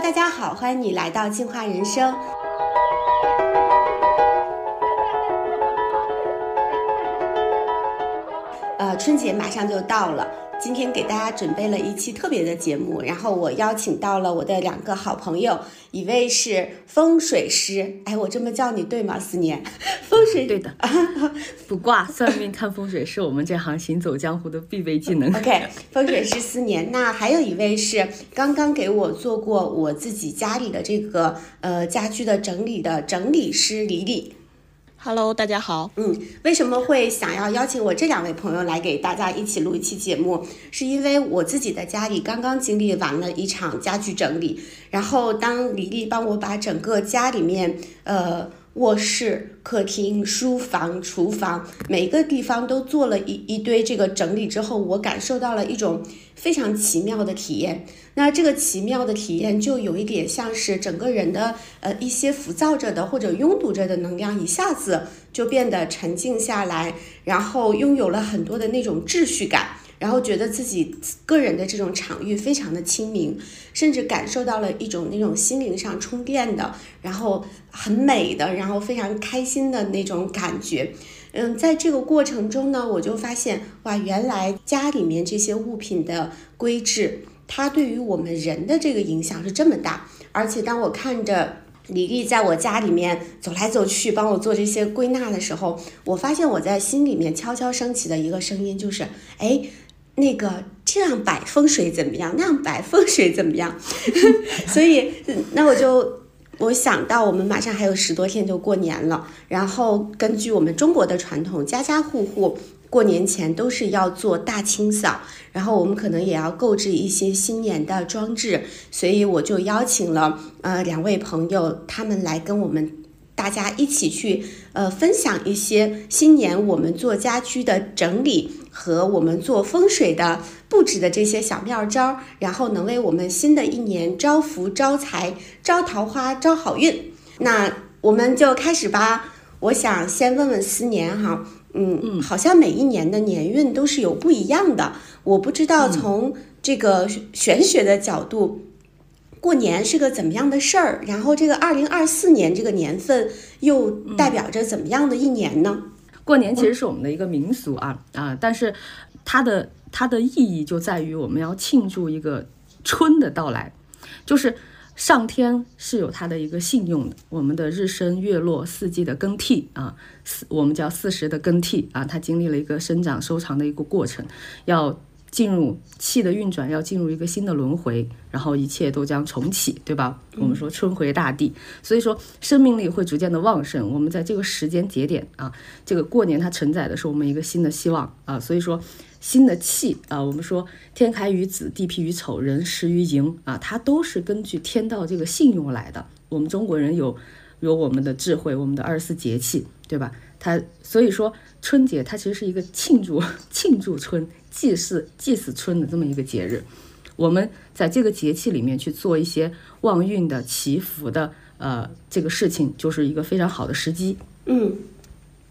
大家好，欢迎你来到进化人生。呃，春节马上就到了。今天给大家准备了一期特别的节目，然后我邀请到了我的两个好朋友，一位是风水师，哎，我这么叫你对吗？思年，风水对的，卜卦、算命、看风水是我们这行行走江湖的必备技能。OK，风水师思年，那还有一位是刚刚给我做过我自己家里的这个呃家居的整理的整理师李李。Hello，大家好。嗯，为什么会想要邀请我这两位朋友来给大家一起录一期节目？是因为我自己的家里刚刚经历完了一场家具整理，然后当李丽帮我把整个家里面，呃。卧室、客厅、书房、厨房，每个地方都做了一一堆这个整理之后，我感受到了一种非常奇妙的体验。那这个奇妙的体验，就有一点像是整个人的呃一些浮躁着的或者拥堵着的能量，一下子就变得沉静下来，然后拥有了很多的那种秩序感。然后觉得自己个人的这种场域非常的清明，甚至感受到了一种那种心灵上充电的，然后很美的，然后非常开心的那种感觉。嗯，在这个过程中呢，我就发现哇，原来家里面这些物品的规制，它对于我们人的这个影响是这么大。而且当我看着李丽在我家里面走来走去，帮我做这些归纳的时候，我发现我在心里面悄悄升起的一个声音就是，哎。那个这样摆风水怎么样？那样摆风水怎么样？所以，那我就我想到，我们马上还有十多天就过年了。然后，根据我们中国的传统，家家户户过年前都是要做大清扫，然后我们可能也要购置一些新年的装置。所以，我就邀请了呃两位朋友，他们来跟我们。大家一起去，呃，分享一些新年我们做家居的整理和我们做风水的布置的这些小妙招，然后能为我们新的一年招福、招财、招桃花、招好运。那我们就开始吧。我想先问问思年哈，嗯嗯，好像每一年的年运都是有不一样的，我不知道从这个玄学的角度。过年是个怎么样的事儿？然后这个二零二四年这个年份又代表着怎么样的一年呢？过年其实是我们的一个民俗啊啊，但是它的它的意义就在于我们要庆祝一个春的到来，就是上天是有它的一个信用的，我们的日升月落四季的更替啊，四我们叫四时的更替啊，它经历了一个生长收藏的一个过程，要。进入气的运转，要进入一个新的轮回，然后一切都将重启，对吧？我们说春回大地，所以说生命力会逐渐的旺盛。我们在这个时间节点啊，这个过年它承载的是我们一个新的希望啊，所以说新的气啊，我们说天开于子，地辟于丑，人食于寅啊，它都是根据天道这个信用来的。我们中国人有有我们的智慧，我们的二十四节气，对吧？它所以说春节它其实是一个庆祝 庆祝春。祭祀祭祀春的这么一个节日，我们在这个节气里面去做一些旺运的祈福的呃这个事情，就是一个非常好的时机。嗯，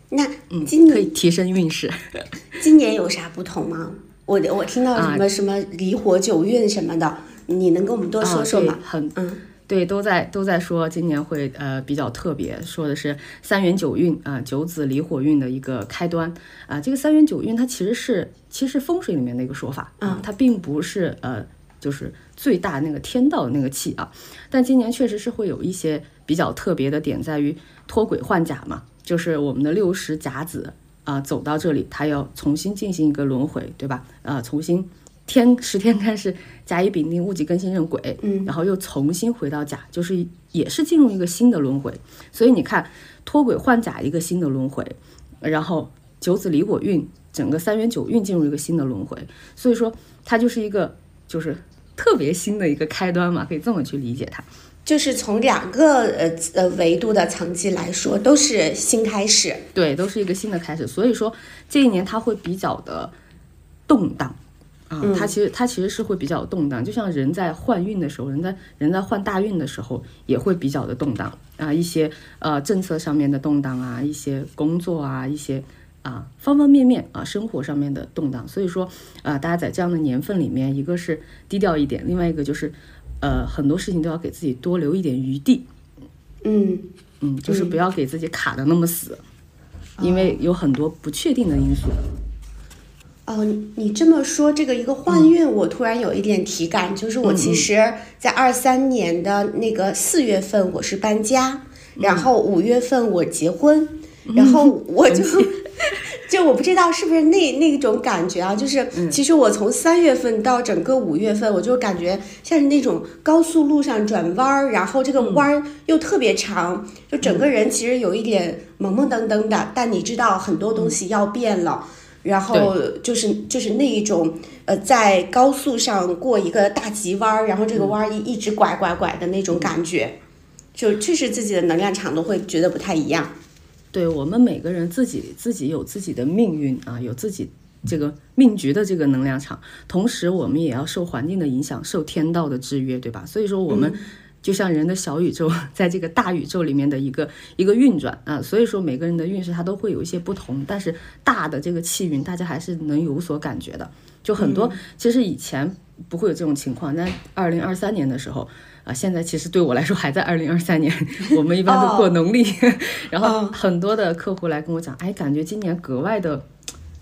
那今年可以提升运势。今年有啥不同吗？我我听到什么什么离火九运什么的，你能跟我们多说说吗？很嗯。对，都在都在说今年会呃比较特别，说的是三元九运啊，九子离火运的一个开端啊。这个三元九运它其实是其实风水里面的一个说法啊，它并不是呃就是最大那个天道的那个气啊。但今年确实是会有一些比较特别的点，在于脱轨换甲嘛，就是我们的六十甲子啊走到这里，它要重新进行一个轮回，对吧？啊，重新。天十天干是甲乙丙丁戊己庚辛壬癸，嗯，然后又重新回到甲，就是也是进入一个新的轮回。所以你看脱轨换甲一个新的轮回，然后九子离火运整个三元九运进入一个新的轮回，所以说它就是一个就是特别新的一个开端嘛，可以这么去理解它。就是从两个呃呃维度的层级来说，都是新开始，对，都是一个新的开始。所以说这一年它会比较的动荡。啊，它其实它其实是会比较动荡，就像人在换运的时候，人在人在换大运的时候也会比较的动荡啊，一些呃政策上面的动荡啊，一些工作啊，一些啊方方面面啊生活上面的动荡。所以说啊，大家在这样的年份里面，一个是低调一点，另外一个就是呃，很多事情都要给自己多留一点余地。嗯嗯，就是不要给自己卡的那么死，因为有很多不确定的因素。哦，你你这么说，这个一个换运，我突然有一点体感，就是我其实，在二三年的那个四月份我是搬家，然后五月份我结婚，然后我就 就我不知道是不是那那种感觉啊，就是其实我从三月份到整个五月份，我就感觉像是那种高速路上转弯儿，然后这个弯儿又特别长，就整个人其实有一点懵懵登登的，但你知道很多东西要变了。然后就是就是那一种，呃，在高速上过一个大急弯儿，然后这个弯儿一一直拐拐拐的那种感觉，就确实自己的能量场都会觉得不太一样。对我们每个人自己自己有自己的命运啊，有自己这个命局的这个能量场，同时我们也要受环境的影响，受天道的制约，对吧？所以说我们。就像人的小宇宙，在这个大宇宙里面的一个一个运转啊，所以说每个人的运势它都会有一些不同，但是大的这个气运大家还是能有所感觉的。就很多其实以前不会有这种情况，但二零二三年的时候啊，现在其实对我来说还在二零二三年，我们一般都过农历，然后很多的客户来跟我讲，哎，感觉今年格外的。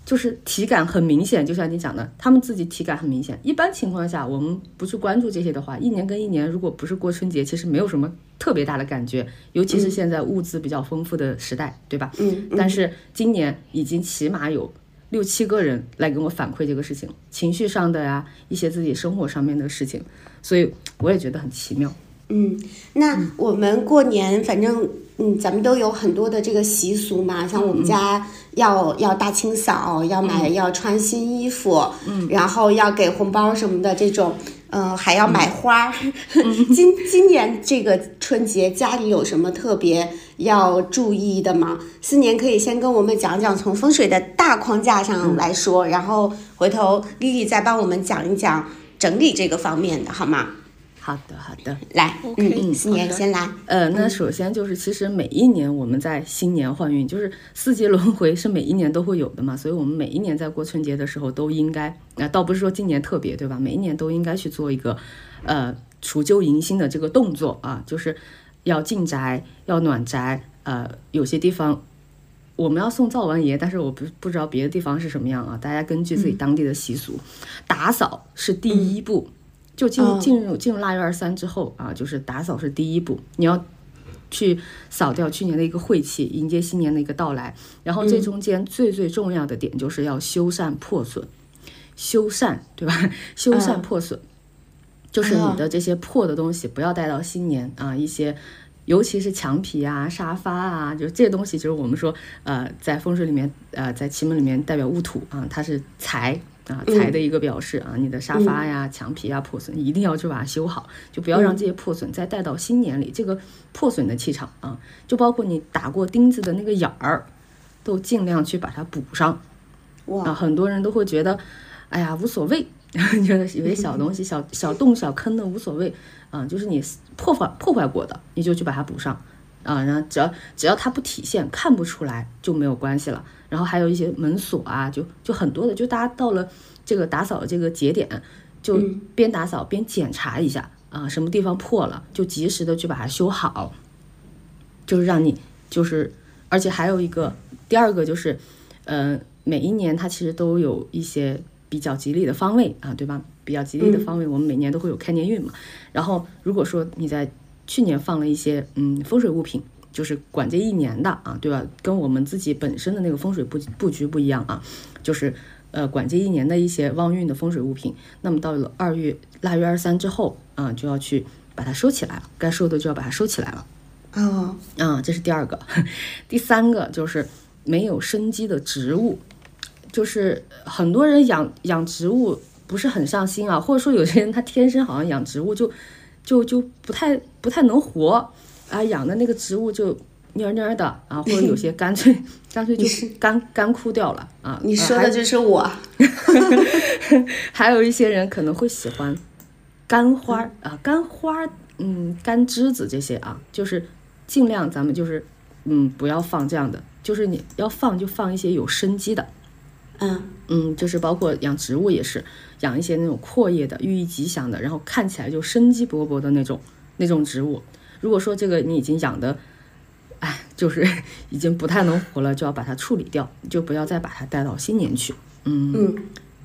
就是体感很明显，就像你讲的，他们自己体感很明显。一般情况下，我们不去关注这些的话，一年跟一年，如果不是过春节，其实没有什么特别大的感觉。尤其是现在物资比较丰富的时代，对吧？嗯。但是今年已经起码有六七个人来跟我反馈这个事情，情绪上的呀，一些自己生活上面的事情，所以我也觉得很奇妙。嗯，那我们过年反正。嗯，咱们都有很多的这个习俗嘛，像我们家要要大清扫，要买要穿新衣服，嗯，然后要给红包什么的这种，嗯，还要买花。今今年这个春节家里有什么特别要注意的吗？四年可以先跟我们讲讲，从风水的大框架上来说，然后回头丽丽再帮我们讲一讲整理这个方面的，好吗？好的，好的，来，嗯嗯，新年先来。呃，那首先就是，其实每一年我们在新年换运，就是四季轮回是每一年都会有的嘛，所以我们每一年在过春节的时候都应该，那倒不是说今年特别，对吧？每一年都应该去做一个，呃，除旧迎新的这个动作啊，就是要进宅，要暖宅。呃，有些地方我们要送灶王爷，但是我不不知道别的地方是什么样啊，大家根据自己当地的习俗，打扫是第一步。就进入进入进入腊月二三之后啊，就是打扫是第一步，你要去扫掉去年的一个晦气，迎接新年的一个到来。然后这中间最最重要的点就是要修缮破损，修缮对吧？修缮破损，就是你的这些破的东西不要带到新年啊，一些尤其是墙皮啊、沙发啊，就这些东西，就是我们说呃，在风水里面呃，在奇门里面代表戊土啊，它是财。啊，财的一个表示啊，你的沙发呀、墙皮啊破损，一定要去把它修好，就不要让这些破损再带到新年里。这个破损的气场啊，就包括你打过钉子的那个眼儿，都尽量去把它补上。哇，很多人都会觉得，哎呀，无所谓，觉得有些小东西、小小洞、小坑的无所谓啊，就是你破坏破坏过的，你就去把它补上啊，然后只要只要它不体现、看不出来就没有关系了。然后还有一些门锁啊，就就很多的，就大家到了这个打扫的这个节点，就边打扫边检查一下啊，什么地方破了，就及时的去把它修好，就是让你就是，而且还有一个第二个就是，呃，每一年它其实都有一些比较吉利的方位啊，对吧？比较吉利的方位，我们每年都会有开年运嘛。然后如果说你在去年放了一些嗯风水物品。就是管这一年的啊，对吧？跟我们自己本身的那个风水布布局不一样啊，就是呃管这一年的一些旺运的风水物品。那么到了二月腊月二三之后啊，就要去把它收起来了，该收的就要把它收起来了。哦，啊，这是第二个，第三个就是没有生机的植物，就是很多人养养植物不是很上心啊，或者说有些人他天生好像养植物就就就不太不太能活。啊，养的那个植物就蔫蔫的啊，或者有些干脆 干脆就干干枯掉了啊。你说的就是我。还有一些人可能会喜欢干花啊，干花，嗯，干枝子这些啊，就是尽量咱们就是嗯不要放这样的，就是你要放就放一些有生机的嗯嗯，就是包括养植物也是，养一些那种阔叶的、寓意吉祥的，然后看起来就生机勃勃的那种那种植物。如果说这个你已经养的，哎，就是 已经不太能活了，就要把它处理掉，就不要再把它带到新年去。嗯，嗯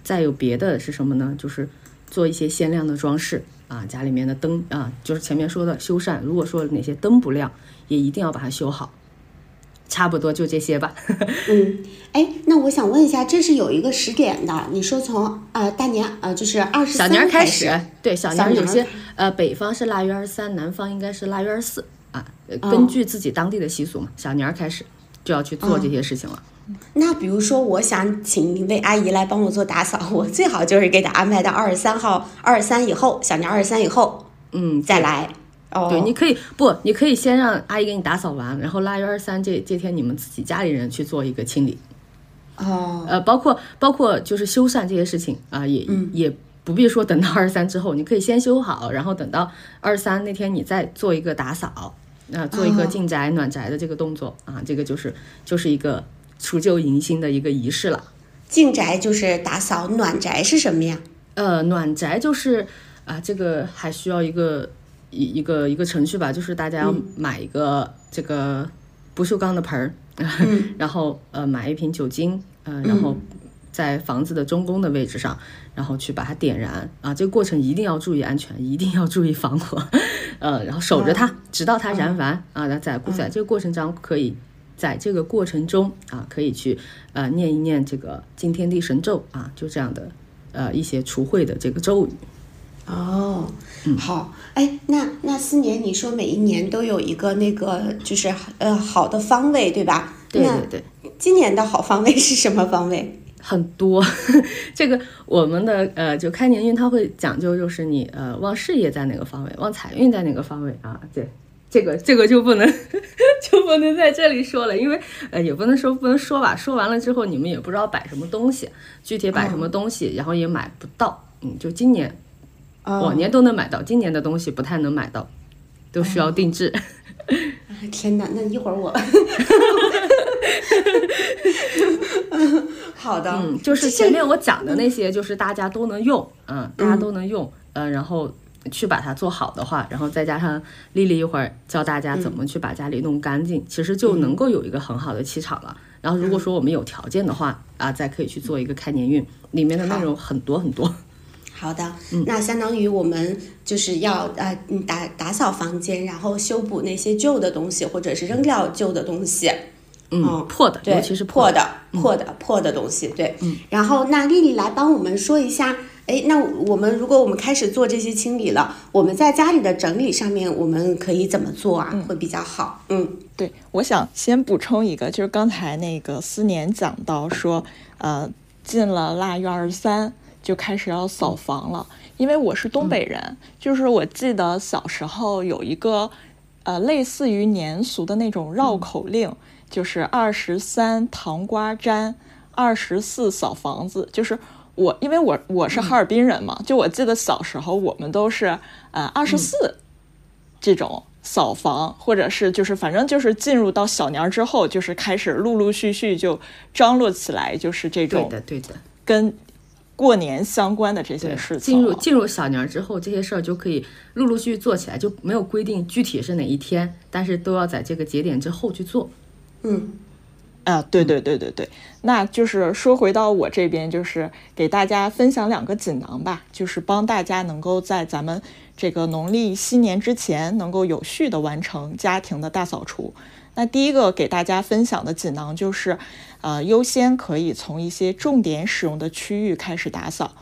再有别的是什么呢？就是做一些鲜亮的装饰啊，家里面的灯啊，就是前面说的修缮。如果说哪些灯不亮，也一定要把它修好。差不多就这些吧。嗯，哎，那我想问一下，这是有一个时点的？你说从呃大年呃就是二十小三年开始，对，小小年有些呃北方是腊月二十三，南方应该是腊月二十四啊，根据自己当地的习俗嘛，小年儿开始就要去做这些事情了。那比如说，我想请一位阿姨来帮我做打扫，我最好就是给她安排到二十三号、二十三以后，小年二十三以后嗯，再来。哦，对，你可以不，你可以先让阿姨给你打扫完，然后腊月二十三这这天你们自己家里人去做一个清理，哦，呃，包括包括就是修缮这些事情啊、也、嗯。也不必说等到二十三之后，你可以先修好，然后等到二十三那天你再做一个打扫，那、做一个哦。进宅暖宅的这个动作啊，这个就是就是一个除旧迎新的一个仪式了。进宅就是打扫，暖宅是什么呀？呃，暖宅就是啊、这个还需要一个一一个一个程序吧，就是大家要买一个这个不锈钢的盆儿，然后呃买一瓶酒精，呃，然后在房子的中宫的位置上，然后去把它点燃。啊，这个过程一定要注意安全，一定要注意防火，呃，然后守着它，直到它燃完啊，那在在这个过程中可以。在这个过程中啊，可以去呃念一念这个惊天地神咒啊，就这样的呃一些除秽的这个咒语。哦，好，哎，那那四年，你说每一年都有一个那个就是呃好的方位，对吧？对对对，今年的好方位是什么方位？很多。这个我们的呃，就开年运它会讲究，就是你呃旺事业在哪个方位，旺财运在哪个方位啊？对，这个这个就不能 就不能在这里说了，因为呃也不能说不能说吧，说完了之后你们也不知道摆什么东西，具体摆什么东西，然后也买不到。嗯，就今年哦往年都能买到，今年的东西不太能买到，都需要定制。哎天哪，那一会儿我，好的，嗯，就是前面我讲的那些，就是大家都能用，嗯，大家都能用，嗯，然后去把它做好的话，然后再加上丽丽一会儿教大家怎么去把家里弄干净，其实就能够有一个很好的气场了。然后如果说我们有条件的话，啊，再可以去做一个开年运，里面的内容很多很多。好的，那相当于我们就是要呃嗯打打扫房间，然后修补那些旧的东西，或者是扔掉旧的东西。嗯，破的，对，尤其是破的、破的、破的东西，对。嗯。然后，那丽丽来帮我们说一下，哎，那我们如果我们开始做这些清理了，我们在家里的整理上面，我们可以怎么做啊？会比较好。嗯对，我想先补充一个，就是刚才那个思年讲到说，呃，进了腊月二十三就开始要扫房了。因为我是东北人，就是我记得小时候有一个，呃，类似于年俗的那种绕口令，就是二十三糖瓜粘，二十四扫房子，就是。我因为我我是哈尔滨人嘛，就我记得小时候我们都是呃二十四这种扫房，或者是就是反正就是进入到小年儿之后，就是开始陆陆续续就张罗起来，就是这种对的，对的。跟过年相关的这些，事情进入进入小年儿之后，这些事儿就可以陆陆续续做起来，就没有规定具体是哪一天，但是都要在这个节点之后去做。嗯啊，对对对对对，那就是说回到我这边，就是给大家分享两个锦囊吧，就是帮大家能够在咱们这个农历新年之前，能够有序的完成家庭的大扫除。那第一个给大家分享的锦囊就是，呃，优先可以从一些重点使用的区域开始打扫。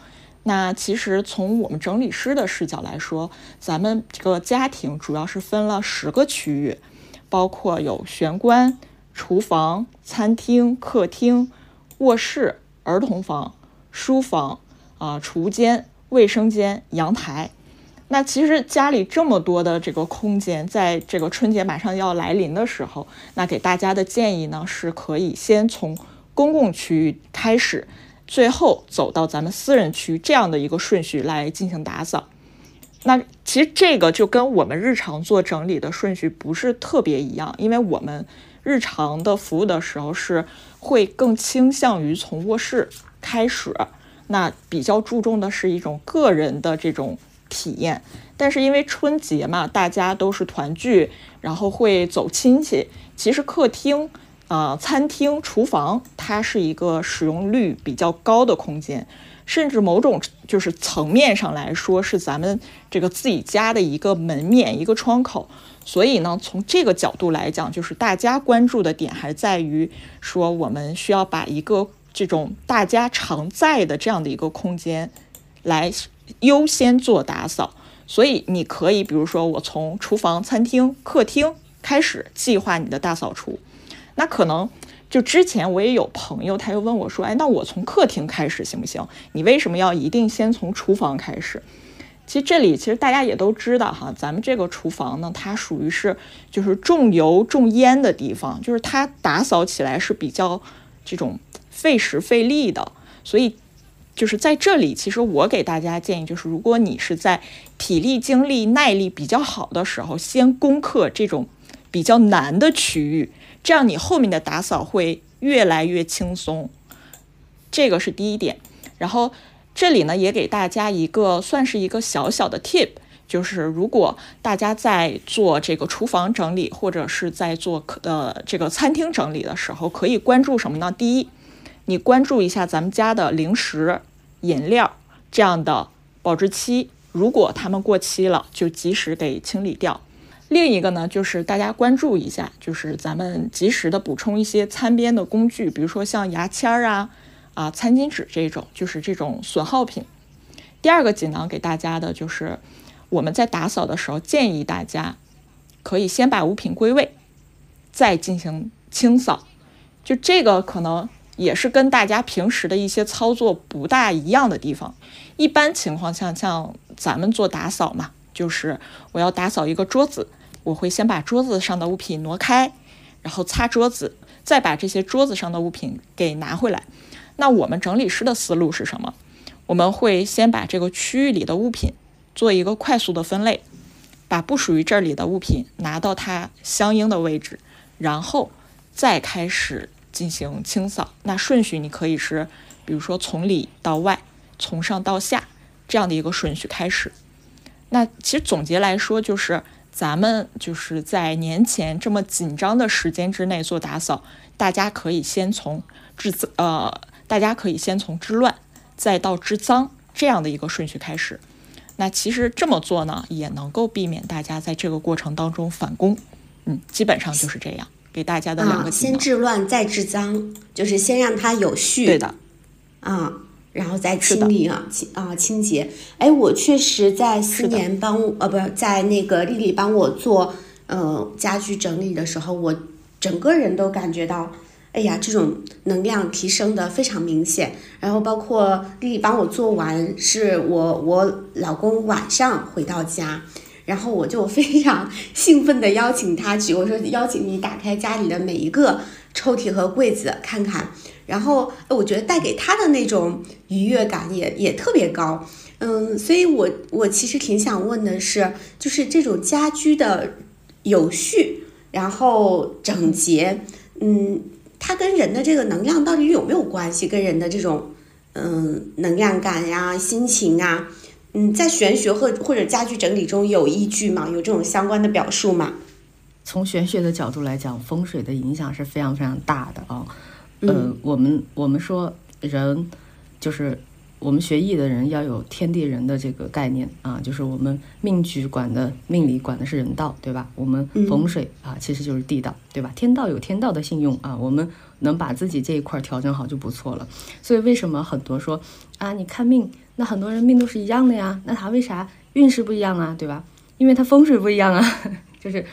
那其实从我们整理师的视角来说，咱们这个家庭主要是分了十个区域，包括有玄关、厨房、餐厅、客厅、卧室、儿童房、书房啊、储物间、卫生间、阳台。那其实家里这么多的这个空间，在这个春节马上要来临的时候，那给大家的建议呢，是可以先从公共区域开始，最后走到咱们私人区这样的一个顺序来进行打扫。那其实这个就跟我们日常做整理的顺序不是特别一样，因为我们日常的服务的时候是会更倾向于从卧室开始，那比较注重的是一种个人的这种体验。但是因为春节嘛，大家都是团聚，然后会走亲戚，其实客厅、啊餐厅、厨房，它是一个使用率比较高的空间。甚至某种就是层面上来说，是咱们这个自己家的一个门面、一个窗口。所以呢，从这个角度来讲，就是大家关注的点还在于说，我们需要把一个这种大家常在的这样的一个空间来优先做打扫。所以你可以，比如说，我从厨房、餐厅、客厅开始计划你的大扫除。那可能。就之前我也有朋友，他又问我说：“哎，那我从客厅开始行不行？你为什么要一定先从厨房开始？”其实这里其实大家也都知道哈，咱们这个厨房呢，它属于是就是重油重烟的地方，就是它打扫起来是比较这种费时费力的。所以就是在这里，其实我给大家建议就是，如果你是在体力、精力、耐力比较好的时候，先攻克这种比较难的区域。这样你后面的打扫会越来越轻松，这个是第一点。然后这里呢也给大家一个算是一个小小的 tip，就是如果大家在做这个厨房整理或者是在做呃这个餐厅整理的时候，可以关注什么呢？第一，你关注一下咱们家的零食、饮料这样的保质期，如果它们过期了，就及时给清理掉。另一个呢，就是大家关注一下，就是咱们及时的补充一些餐边的工具，比如说像牙签儿啊、啊餐巾纸这种，就是这种损耗品。第二个锦囊给大家的就是，我们在打扫的时候，建议大家可以先把物品归位，再进行清扫。就这个可能也是跟大家平时的一些操作不大一样的地方。一般情况下，像咱们做打扫嘛，就是我要打扫一个桌子。我会先把桌子上的物品挪开，然后擦桌子，再把这些桌子上的物品给拿回来。那我们整理师的思路是什么？我们会先把这个区域里的物品做一个快速的分类，把不属于这里的物品拿到它相应的位置，然后再开始进行清扫。那顺序你可以是，比如说从里到外，从上到下这样的一个顺序开始。那其实总结来说就是。咱们就是在年前这么紧张的时间之内做打扫，大家可以先从治呃，大家可以先从治乱，再到治脏这样的一个顺序开始。那其实这么做呢，也能够避免大家在这个过程当中返工。嗯，基本上就是这样，给大家的两个先治乱再治脏，就是先让它有序。对的，啊。然后再清理啊清啊清洁，哎，我确实在思年帮呃不是在那个丽丽帮我做呃家具整理的时候，我整个人都感觉到，哎呀，这种能量提升的非常明显。然后包括丽丽帮我做完，是我我老公晚上回到家，然后我就非常兴奋的邀请他去，我说邀请你打开家里的每一个抽屉和柜子看看。然后，我觉得带给他的那种愉悦感也也特别高，嗯，所以我我其实挺想问的是，就是这种家居的有序，然后整洁，嗯，它跟人的这个能量到底有没有关系？跟人的这种嗯能量感呀、心情啊，嗯，在玄学或或者家居整理中有依据吗？有这种相关的表述吗？从玄学的角度来讲，风水的影响是非常非常大的啊。呃，我们我们说人就是我们学艺的人要有天地人的这个概念啊，就是我们命局管的命理管的是人道，对吧？我们风水啊，其实就是地道，对吧？天道有天道的信用啊，我们能把自己这一块调整好就不错了。所以为什么很多说啊，你看命，那很多人命都是一样的呀，那他为啥运势不一样啊？对吧？因为他风水不一样啊，就是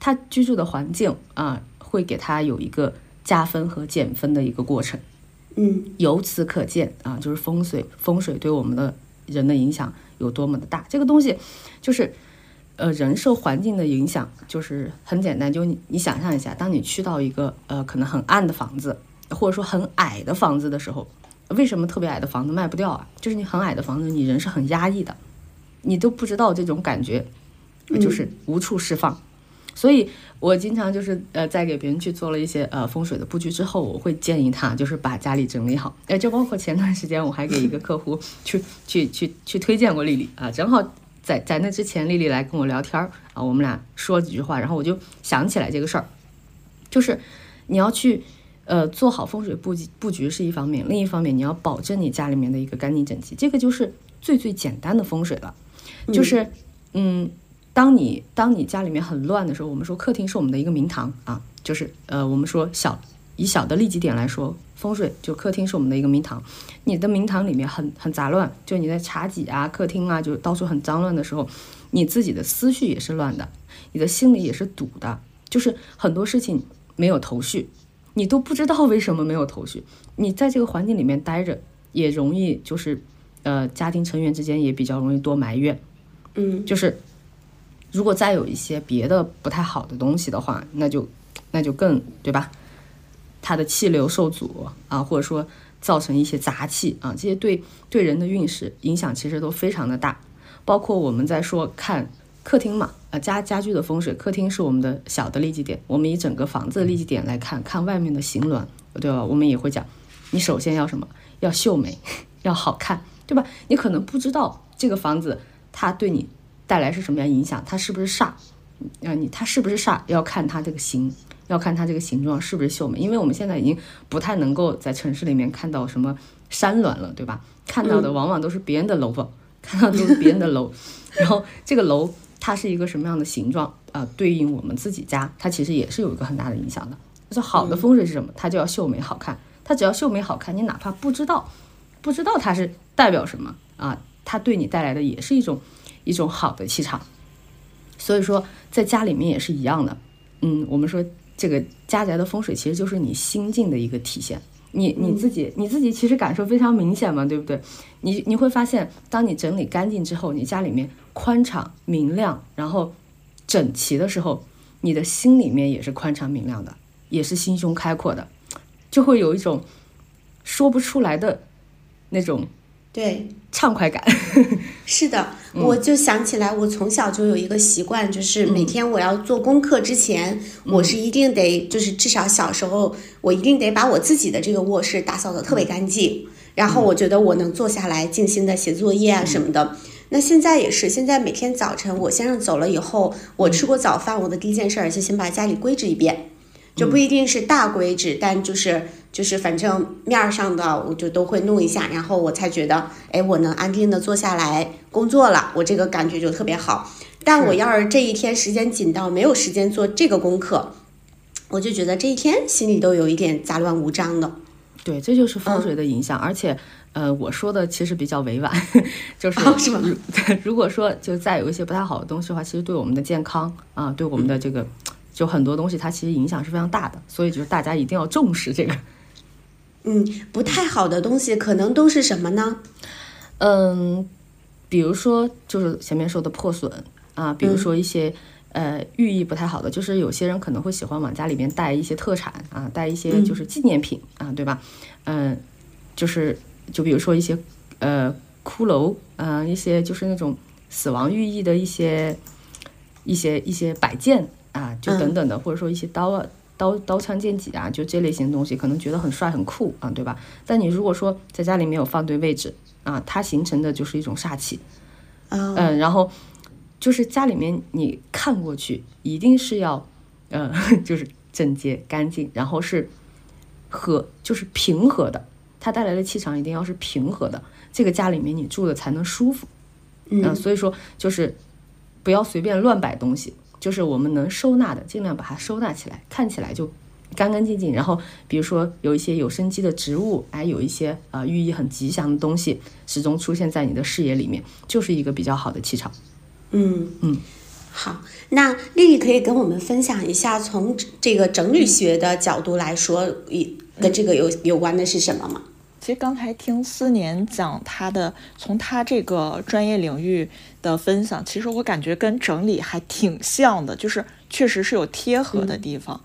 他居住的环境啊，会给他有一个。加分和减分的一个过程，嗯，由此可见啊，就是风水风水对我们的人的影响有多么的大。这个东西就是，呃，人受环境的影响就是很简单，就你你想象一下，当你去到一个呃可能很暗的房子，或者说很矮的房子的时候，为什么特别矮的房子卖不掉啊？就是你很矮的房子，你人是很压抑的，你都不知道这种感觉，就是无处释放。所以，我经常就是呃，在给别人去做了一些呃风水的布局之后，我会建议他就是把家里整理好。哎，就包括前段时间我还给一个客户去 去去去推荐过丽丽啊，正好在在那之前丽丽来跟我聊天儿啊，我们俩说几句话，然后我就想起来这个事儿，就是你要去呃做好风水布局布局是一方面，另一方面你要保证你家里面的一个干净整齐，这个就是最最简单的风水了，就是嗯。当你当你家里面很乱的时候，我们说客厅是我们的一个明堂啊，就是呃，我们说小以小的利己点来说，风水就客厅是我们的一个明堂。你的明堂里面很很杂乱，就你在茶几啊、客厅啊，就到处很脏乱的时候，你自己的思绪也是乱的，你的心里也是堵的，就是很多事情没有头绪，你都不知道为什么没有头绪。你在这个环境里面待着，也容易就是呃，家庭成员之间也比较容易多埋怨，嗯，就是。如果再有一些别的不太好的东西的话，那就那就更对吧？它的气流受阻啊，或者说造成一些杂气啊，这些对对人的运势影响其实都非常的大。包括我们在说看客厅嘛，呃家家居的风水，客厅是我们的小的利基点，我们以整个房子的利基点来看，看外面的形峦，对吧？我们也会讲，你首先要什么？要秀美，要好看，对吧？你可能不知道这个房子它对你。带来是什么样影响？它是不是煞？啊，你它是不是煞？要看它这个形，要看它这个形状是不是秀美。因为我们现在已经不太能够在城市里面看到什么山峦了，对吧？看到的往往都是别人的楼房，看到都是别人的楼。然后这个楼它是一个什么样的形状啊？对应我们自己家，它其实也是有一个很大的影响的。就是好的风水是什么？它就要秀美好看。它只要秀美好看，你哪怕不知道，不知道它是代表什么啊，它对你带来的也是一种。一种好的气场，所以说在家里面也是一样的。嗯，我们说这个家宅的风水其实就是你心境的一个体现。你你自己你自己其实感受非常明显嘛，对不对？你你会发现，当你整理干净之后，你家里面宽敞明亮，然后整齐的时候，你的心里面也是宽敞明亮的，也是心胸开阔的，就会有一种说不出来的那种。对，畅快感 是的，我就想起来，我从小就有一个习惯，就是每天我要做功课之前，我是一定得，就是至少小时候，我一定得把我自己的这个卧室打扫的特别干净，然后我觉得我能坐下来静心的写作业啊什么的。那现在也是，现在每天早晨我先生走了以后，我吃过早饭，我的第一件事儿就先把家里规置一遍，就不一定是大规置，但就是。就是反正面儿上的我就都会弄一下，然后我才觉得，哎，我能安定的坐下来工作了，我这个感觉就特别好。但我要是这一天时间紧到没有时间做这个功课，我就觉得这一天心里都有一点杂乱无章的。对，这就是风水的影响。而且，呃，我说的其实比较委婉，就是 如果说就再有一些不太好的东西的话，其实对我们的健康啊，对我们的这个就很多东西它其实影响是非常大的。所以就是大家一定要重视这个。嗯，不太好的东西可能都是什么呢？嗯，比如说就是前面说的破损啊，比如说一些呃寓意不太好的，就是有些人可能会喜欢往家里面带一些特产啊，带一些就是纪念品啊，对吧？嗯，就是就比如说一些呃骷髅嗯，一些就是那种死亡寓意的一些一些一些摆件啊，就等等的，或者说一些刀啊。刀刀枪剑戟啊，就这类型的东西，可能觉得很帅很酷啊，对吧？但你如果说在家里没有放对位置啊，它形成的就是一种煞气。嗯，然后就是家里面你看过去一定是要，呃，就是整洁干净，然后是和就是平和的，它带来的气场一定要是平和的，这个家里面你住的才能舒服。嗯，所以说就是不要随便乱摆东西。就是我们能收纳的，尽量把它收纳起来，看起来就干干净净。然后，比如说有一些有生机的植物，哎，有一些啊寓意很吉祥的东西，始终出现在你的视野里面，就是一个比较好的气场。嗯嗯，好，那丽丽可以跟我们分享一下，从这个整理学的角度来说，一跟这个有有关的是什么吗？其实刚才听思年讲他的，从他这个专业领域的分享，其实我感觉跟整理还挺像的，就是确实是有贴合的地方。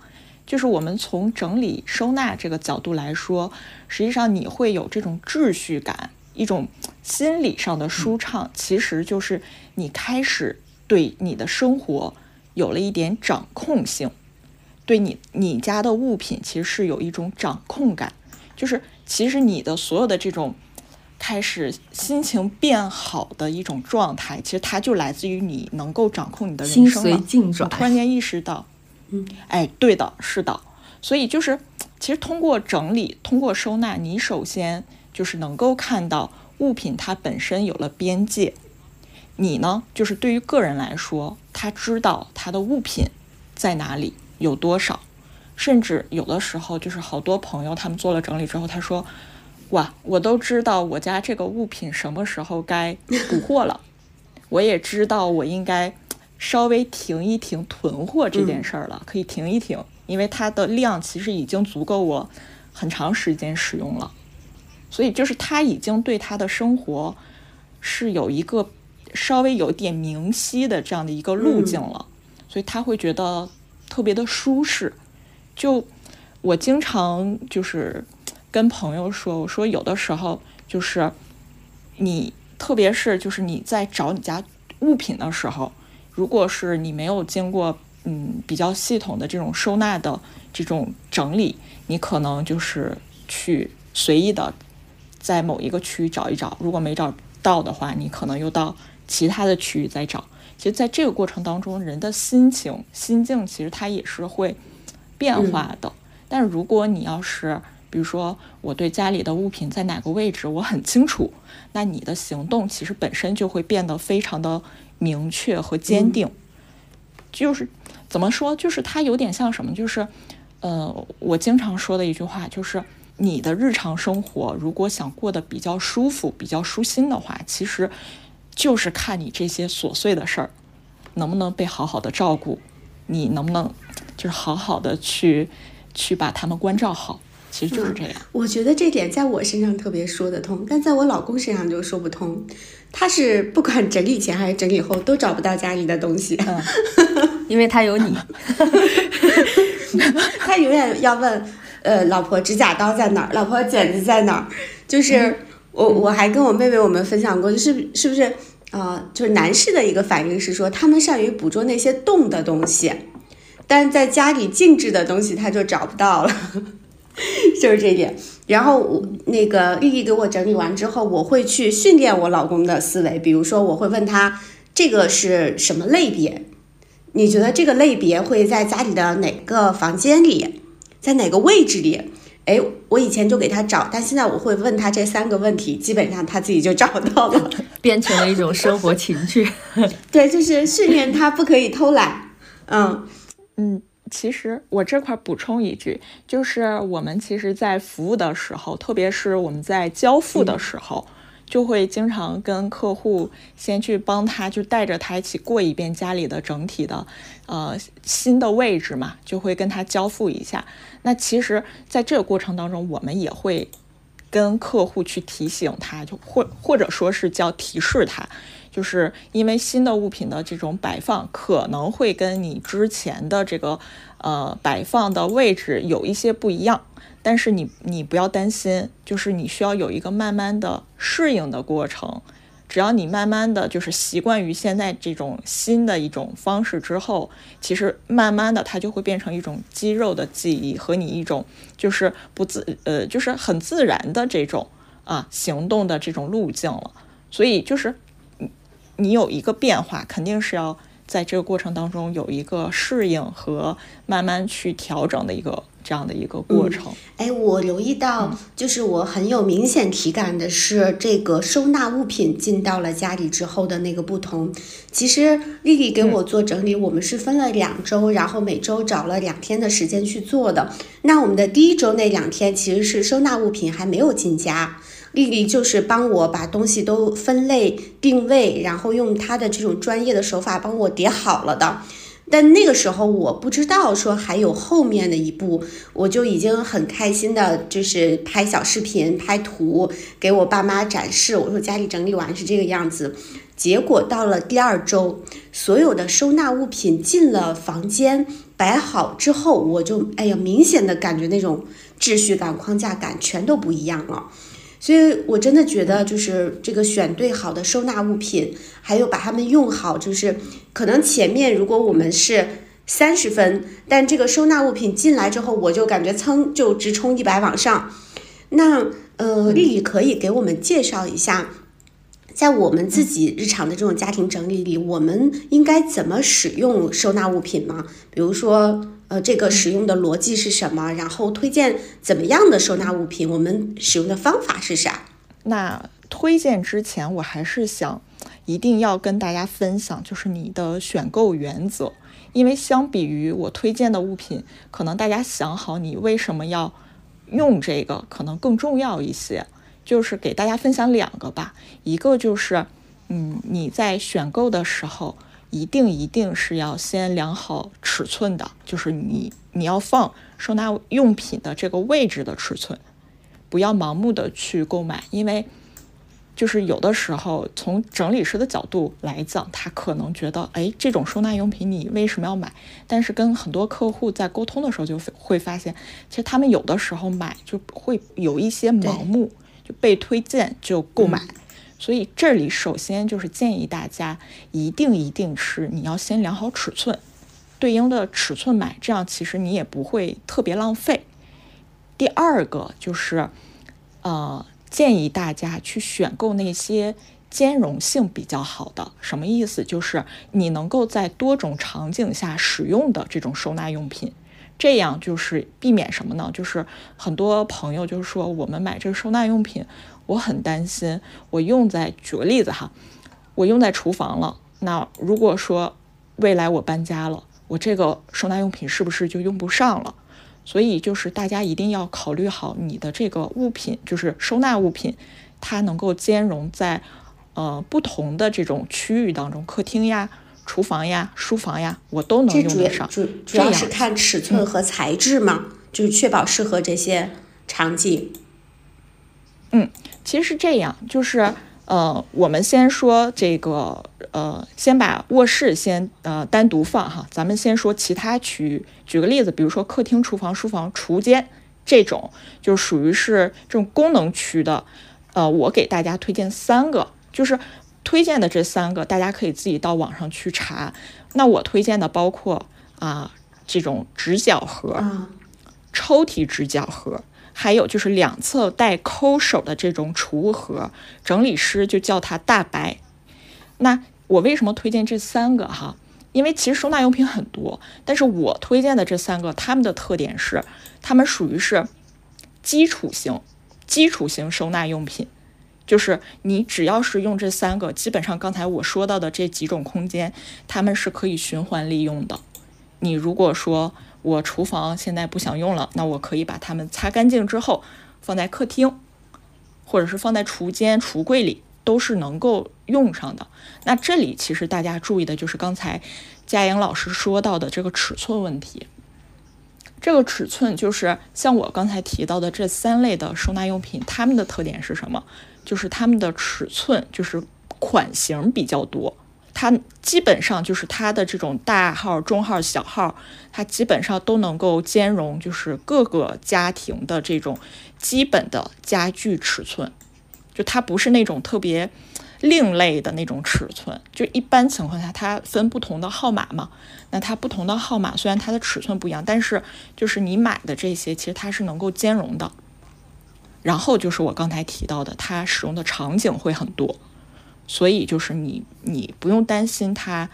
就是我们从整理收纳这个角度来说，实际上你会有这种秩序感，一种心理上的舒畅，其实就是你开始对你的生活有了一点掌控性。对你你家的物品其实是有一种掌控感，就是其实你的所有的这种开始心情变好的一种状态，其实它就来自于你能够掌控你的人生了。心随境转。突然间意识到，嗯，哎，对的，是的。所以就是，其实通过整理，通过收纳，你首先就是能够看到物品它本身有了边界。你呢，就是对于个人来说，他知道他的物品在哪里，有多少，甚至有的时候就是好多朋友他们做了整理之后，他说：“哇，我都知道我家这个物品什么时候该补货了，我也知道我应该稍微停一停囤货这件事儿了，可以停一停。”因为它的量其实已经足够我很长时间使用了，所以就是他已经对他的生活是有一个稍微有点明晰的这样的一个路径了，所以他会觉得特别的舒适。就我经常就是跟朋友说，我说有的时候就是你，特别是就是你在找你家物品的时候，如果是你没有经过。嗯，比较系统的这种收纳的这种整理，你可能就是去随意的在某一个区域找一找，如果没找到的话，你可能又到其他的区域再找。其实，在这个过程当中，人的心情、心境其实它也是会变化的。但如果你要是，比如说我对家里的物品在哪个位置我很清楚，那你的行动其实本身就会变得非常的明确和坚定，就是。怎么说？就是它有点像什么？就是，呃，我经常说的一句话，就是你的日常生活如果想过得比较舒服、比较舒心的话，其实就是看你这些琐碎的事儿能不能被好好的照顾，你能不能就是好好的去去把他们关照好。其实就是这样。我觉得这点在我身上特别说得通，但在我老公身上就说不通。他是不管整理前还是整理后都找不到家里的东西，因为他有你。他永远要问，呃，老婆指甲刀在哪儿？老婆剪子在哪儿？就是我我还跟我妹妹我们分享过，就是是不是啊？就是男士的一个反应是说，他们善于捕捉那些动的东西，但是在家里静置的东西他就找不到了。就是这点，然后我那个丽丽给我整理完之后，我会去训练我老公的思维。比如说，我会问他这个是什么类别？你觉得这个类别会在家里的哪个房间里，在哪个位置里？哎，我以前就给他找，但现在我会问他这三个问题，基本上他自己就找到了，变成了一种生活情趣。对，就是训练他不可以偷懒。嗯嗯。其实我这块补充一句，就是我们其实，在服务的时候，特别是我们在交付的时候，就会经常跟客户先去帮他，就带着他一起过一遍家里的整体的，呃，新的位置嘛，就会跟他交付一下。那其实，在这个过程当中，我们也会跟客户去提醒他，就或或者说是叫提示他。就是因为新的物品的这种摆放可能会跟你之前的这个呃摆放的位置有一些不一样，但是你你不要担心，就是你需要有一个慢慢的适应的过程。只要你慢慢的就是习惯于现在这种新的一种方式之后，其实慢慢的它就会变成一种肌肉的记忆和你一种就是不自呃就是很自然的这种啊行动的这种路径了。所以就是。你有一个变化，肯定是要在这个过程当中有一个适应和慢慢去调整的一个这样的一个过程。哎，我留意到，就是我很有明显体感的是，这个收纳物品进到了家里之后的那个不同。其实丽丽给我做整理，我们是分了两周，然后每周找了两天的时间去做的。那我们的第一周那两天，其实是收纳物品还没有进家。丽丽就是帮我把东西都分类定位，然后用她的这种专业的手法帮我叠好了的。但那个时候我不知道说还有后面的一步，我就已经很开心的，就是拍小视频、拍图给我爸妈展示。我说家里整理完是这个样子。结果到了第二周，所有的收纳物品进了房间摆好之后，我就哎呀，明显的感觉那种秩序感、框架感全都不一样了。所以，我真的觉得，就是这个选对好的收纳物品，还有把它们用好，就是可能前面如果我们是三十分，但这个收纳物品进来之后，我就感觉噌就直冲一百往上。那呃，丽丽可以给我们介绍一下，在我们自己日常的这种家庭整理里，我们应该怎么使用收纳物品吗？比如说，呃，这个使用的逻辑是什么？然后推荐怎么样的收纳物品？我们使用的方法是啥？那推荐之前，我还是想一定要跟大家分享，就是你的选购原则。因为相比于我推荐的物品，可能大家想好你为什么要用这个，可能更重要一些。就是给大家分享两个吧，一个就是，嗯，你在选购的时候，一定一定是要先量好尺寸的，就是你你要放收纳用品的这个位置的尺寸，不要盲目的去购买，因为。就是有的时候，从整理师的角度来讲，他可能觉得，哎，这种收纳用品你为什么要买？但是跟很多客户在沟通的时候，就会发现，其实他们有的时候买就会有一些盲目，就被推荐就购买。所以这里首先就是建议大家，一定一定是你要先量好尺寸，对应的尺寸买，这样其实你也不会特别浪费。第二个就是，呃。建议大家去选购那些兼容性比较好的，什么意思？就是你能够在多种场景下使用的这种收纳用品，这样就是避免什么呢？就是很多朋友就是说，我们买这个收纳用品，我很担心，我用在举个例子哈，我用在厨房了，那如果说未来我搬家了，我这个收纳用品是不是就用不上了？所以就是大家一定要考虑好你的这个物品，就是收纳物品，它能够兼容在呃不同的这种区域当中，客厅呀、厨房呀、书房呀，我都能用得上。主主要是看尺寸和材质嘛，就是确保适合这些场景。嗯，其实是这样，就是。呃，我们先说这个，呃，先把卧室先呃单独放哈，咱们先说其他区域。举个例子，比如说客厅、厨房、书房、厨间这种，就属于是这种功能区的。呃，我给大家推荐三个，就是推荐的这三个，大家可以自己到网上去查。那我推荐的包括啊，这种直角盒，抽屉直角盒。还有就是两侧带抠手的这种储物盒，整理师就叫它大白。那我为什么推荐这三个哈？因为其实收纳用品很多，但是我推荐的这三个，它们的特点是，它们属于是基础型、基础型收纳用品。就是你只要是用这三个，基本上刚才我说到的这几种空间，它们是可以循环利用的。你如果说，我厨房现在不想用了，那我可以把它们擦干净之后放在客厅，或者是放在厨间、橱柜里，都是能够用上的。那这里其实大家注意的就是刚才佳莹老师说到的这个尺寸问题。这个尺寸就是像我刚才提到的这三类的收纳用品，它们的特点是什么？就是它们的尺寸就是款型比较多。它基本上就是它的这种大号、中号、小号，它基本上都能够兼容，就是各个家庭的这种基本的家具尺寸。就它不是那种特别另类的那种尺寸。就一般情况下，它分不同的号码嘛。那它不同的号码，虽然它的尺寸不一样，但是就是你买的这些，其实它是能够兼容的。然后就是我刚才提到的，它使用的场景会很多。所以就是你，你不用担心它，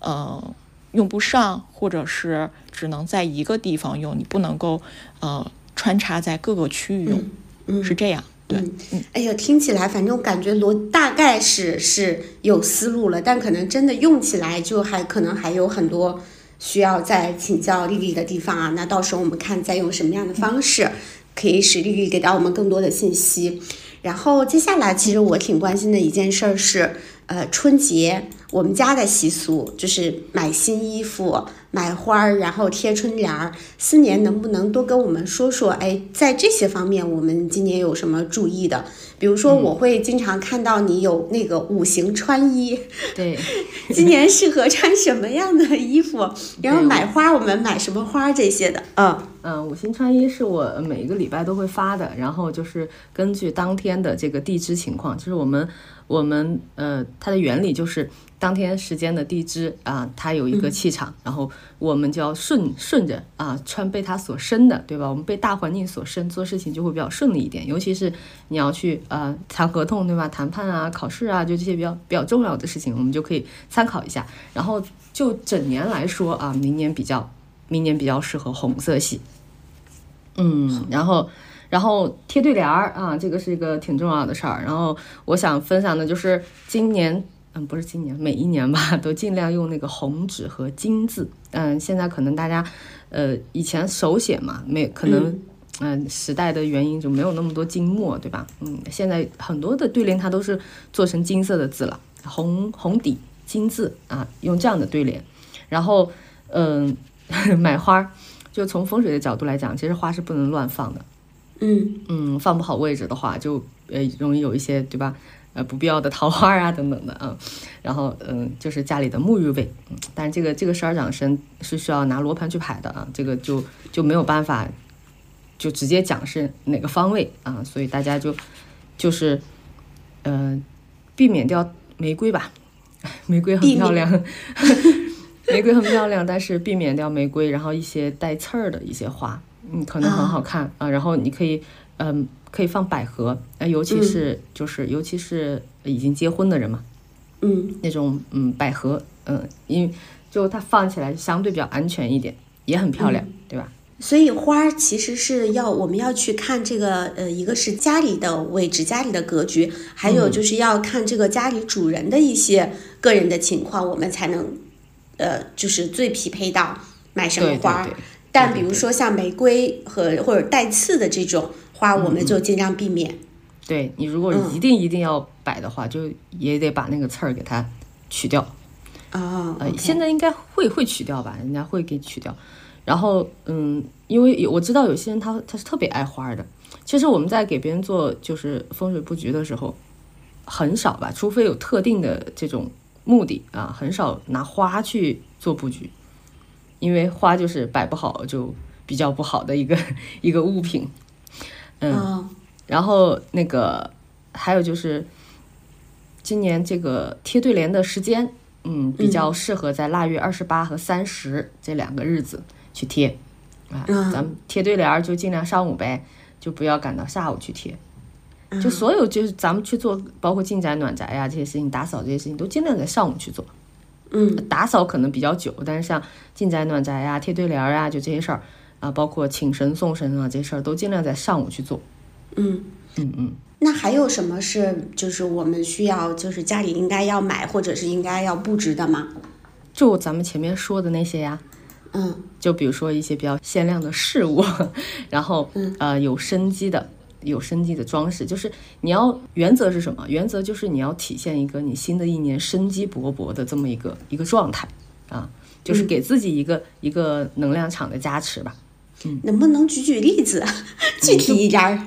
呃，用不上，或者是只能在一个地方用，你不能够，呃，穿插在各个区域用，嗯，是这样，对，嗯，哎呀，听起来反正感觉罗大概是是有思路了，但可能真的用起来就还可能还有很多需要再请教丽丽的地方啊。那到时候我们看再用什么样的方式，可以使丽丽给到我们更多的信息。然后接下来，其实我挺关心的一件事儿是，呃，春节我们家的习俗就是买新衣服、买花儿，然后贴春联儿。四年能不能多跟我们说说？哎，在这些方面，我们今年有什么注意的？比如说，我会经常看到你有那个五行穿衣，对，今年适合穿什么样的衣服？然后买花，我们买什么花这些的？嗯。嗯，五行穿衣是我每一个礼拜都会发的，然后就是根据当天的这个地支情况，就是我们我们呃，它的原理就是当天时间的地支啊，它有一个气场，然后我们就要顺顺着啊穿被它所生的，对吧？我们被大环境所生，做事情就会比较顺利一点，尤其是你要去呃谈合同，对吧？谈判啊、考试啊，就这些比较比较重要的事情，我们就可以参考一下。然后就整年来说啊，明年比较。明年比较适合红色系，嗯，然后，然后贴对联儿啊，这个是一个挺重要的事儿。然后我想分享的就是今年，嗯，不是今年，每一年吧，都尽量用那个红纸和金字。嗯，现在可能大家，呃，以前手写嘛，没可能，嗯，时代的原因就没有那么多金墨，对吧？嗯，现在很多的对联它都是做成金色的字了，红红底金字啊，用这样的对联，然后，嗯。买花，就从风水的角度来讲，其实花是不能乱放的。嗯嗯，放不好位置的话，就呃容易有一些对吧？呃不必要的桃花啊等等的啊。然后嗯，就是家里的沐浴位。嗯，但是这个这个十二长生是需要拿罗盘去排的啊，这个就就没有办法就直接讲是哪个方位啊，所以大家就就是嗯避免掉玫瑰吧，玫瑰很漂亮。玫瑰很漂亮，但是避免掉玫瑰，然后一些带刺儿的一些花，嗯，可能很好看啊。然后你可以，嗯，可以放百合，呃，尤其是就是尤其是已经结婚的人嘛，嗯，那种嗯百合，嗯，因为就它放起来相对比较安全一点，也很漂亮，对吧？所以花其实是要我们要去看这个，呃，一个是家里的位置、家里的格局，还有就是要看这个家里主人的一些个人的情况，我们才能。呃，就是最匹配到买什么花，但比如说像玫瑰和或者带刺的这种花，我们就尽量避免。对你如果一定一定要摆的话，就也得把那个刺儿给它取掉。啊，呃，现在应该会会取掉吧？人家会给取掉。然后，嗯，因为我知道有些人他他是特别爱花的。其实我们在给别人做就是风水布局的时候，很少吧，除非有特定的这种。目的啊，很少拿花去做布局，因为花就是摆不好就比较不好的一个 一个物品。嗯，然后那个还有就是，今年这个贴对联的时间，嗯，比较适合在腊月二十八和三十这两个日子去贴啊。咱们贴对联就尽量上午呗，就不要赶到下午去贴。就所有就是咱们去做，包括进宅暖宅呀这些事情，打扫这些事情都尽量在上午去做。嗯，打扫可能比较久，但是像进宅暖宅呀、贴对联儿啊，就这些事儿啊，包括请神送神啊这些事儿，都尽量在上午去做。嗯嗯嗯。那还有什么是就是我们需要就是家里应该要买或者是应该要布置的吗？就咱们前面说的那些呀。嗯。就比如说一些比较鲜亮的事物，然后呃有生机的。有生机的装饰，就是你要原则是什么？原则就是你要体现一个你新的一年生机勃勃的这么一个一个状态啊，就是给自己一个一个能量场的加持吧。嗯，能不能举举例子，具体一点儿？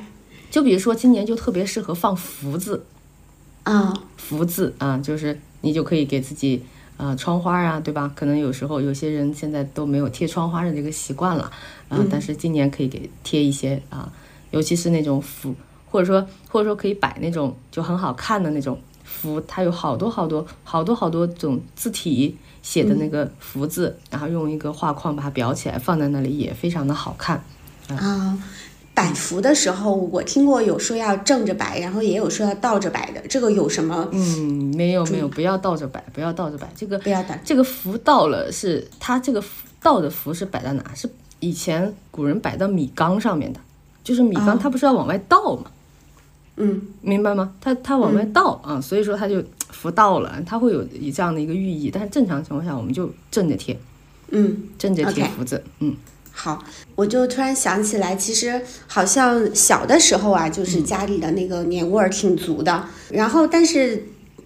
就比如说今年就特别适合放福字啊，福字啊，就是你就可以给自己啊窗花啊，对吧？可能有时候有些人现在都没有贴窗花的这个习惯了啊，但是今年可以给贴一些啊。尤其是那种符，或者说或者说可以摆那种就很好看的那种符，它有好多好多好多好多种字体写的那个福字，然后用一个画框把它裱起来，放在那里也非常的好看。啊，摆符的时候，我听过有说要正着摆，然后也有说要倒着摆的，这个有什么？嗯，没有没有，不要倒着摆，不要倒着摆，这个不要倒。这个符倒了是它这个倒的符是摆在哪？是以前古人摆到米缸上面的。就是米缸，它不是要往外倒吗？嗯，明白吗？它它往外倒啊，所以说它就浮倒了，它会有以这样的一个寓意。但是正常情况下，我们就正着贴，嗯，正着贴福字，嗯。好，我就突然想起来，其实好像小的时候啊，就是家里的那个年味儿挺足的。然后，但是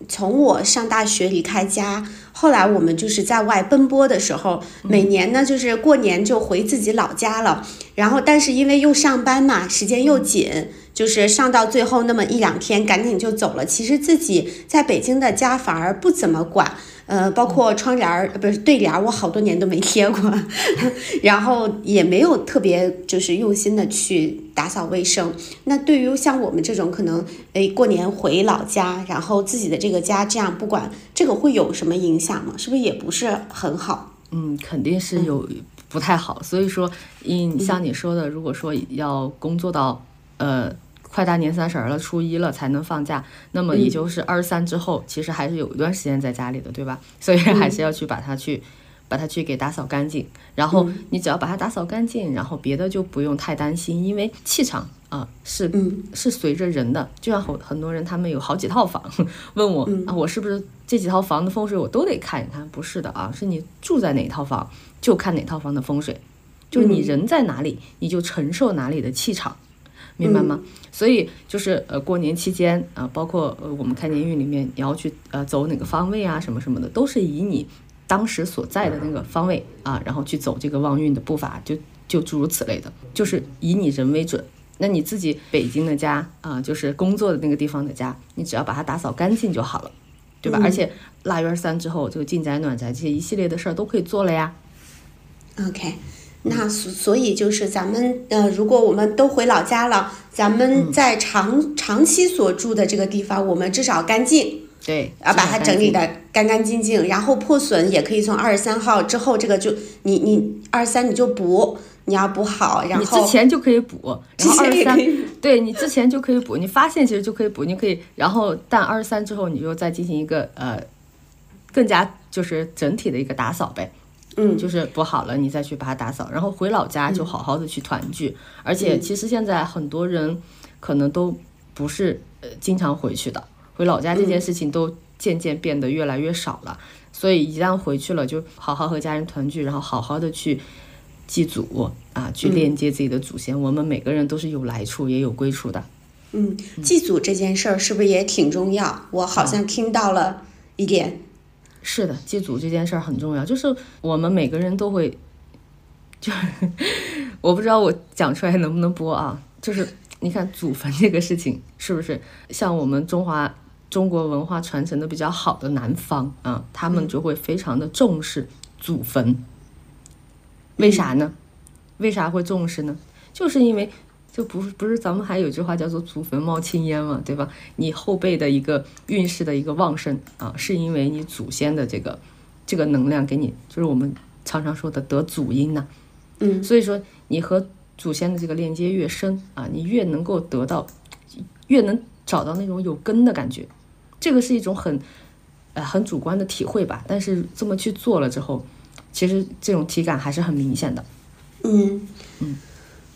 从我上大学离开家。后来我们就是在外奔波的时候，每年呢就是过年就回自己老家了。然后，但是因为又上班嘛，时间又紧，就是上到最后那么一两天，赶紧就走了。其实自己在北京的家反而不怎么管。呃，包括窗帘儿，呃不是对联儿，我好多年都没贴过，然后也没有特别就是用心的去打扫卫生。那对于像我们这种可能，哎，过年回老家，然后自己的这个家这样不管，这个会有什么影响吗？是不是也不是很好？嗯，肯定是有不太好。所以说，嗯，像你说的，如果说要工作到呃快大年三十儿了，初一了才能放假，那么也就是二十三之后，其实还是有一段时间在家里的，对吧？所以还是要去把它去。把它去给打扫干净，然后你只要把它打扫干净，然后别的就不用太担心，因为气场啊是是随着人的，就像很很多人他们有好几套房，问我啊我是不是这几套房的风水我都得看一看？不是的啊，是你住在哪套房就看哪套房的风水，就是你人在哪里你就承受哪里的气场，明白吗？所以就是呃过年期间啊，包括呃我们看年运里面你要去呃走哪个方位啊什么什么的，都是以你。当时所在的那个方位啊，然后去走这个旺运的步伐，就就诸如此类的，就是以你人为准。那你自己北京的家啊，就是工作的那个地方的家，你只要把它打扫干净就好了，对吧？而且腊月三之后，这个进宅暖宅这些一系列的事儿都可以做了呀。OK，那所所以就是咱们呃，如果我们都回老家了，咱们在长长期所住的这个地方，我们至少干净。对，要把它整理的干干净净，然后破损也可以从二十三号之后，这个就你你二十三你就补，你要补好，然后你之前就可以补，然后二十三，对你之前就可以补，你发现其实就可以补，你可以，然后但二十三之后你就再进行一个呃，更加就是整体的一个打扫呗，嗯，就是补好了你再去把它打扫，然后回老家就好好的去团聚，而且其实现在很多人可能都不是呃经常回去的。回老家这件事情都渐渐变得越来越少了，所以一旦回去了，就好好和家人团聚，然后好好的去祭祖啊，去链接自己的祖先。我们每个人都是有来处也有归处的。嗯，祭祖这件事儿是不是也挺重要？我好像听到了一点。是的，祭祖这件事儿很重要，就是我们每个人都会，就 我不知道我讲出来能不能播啊？就是你看祖坟这个事情，是不是像我们中华？中国文化传承的比较好的南方啊，他们就会非常的重视祖坟。为啥呢？为啥会重视呢？就是因为就不是不是咱们还有句话叫做“祖坟冒青烟”嘛，对吧？你后辈的一个运势的一个旺盛啊，是因为你祖先的这个这个能量给你，就是我们常常说的得祖荫呐。嗯，所以说你和祖先的这个链接越深啊，你越能够得到，越能找到那种有根的感觉。这个是一种很，呃，很主观的体会吧。但是这么去做了之后，其实这种体感还是很明显的。嗯嗯，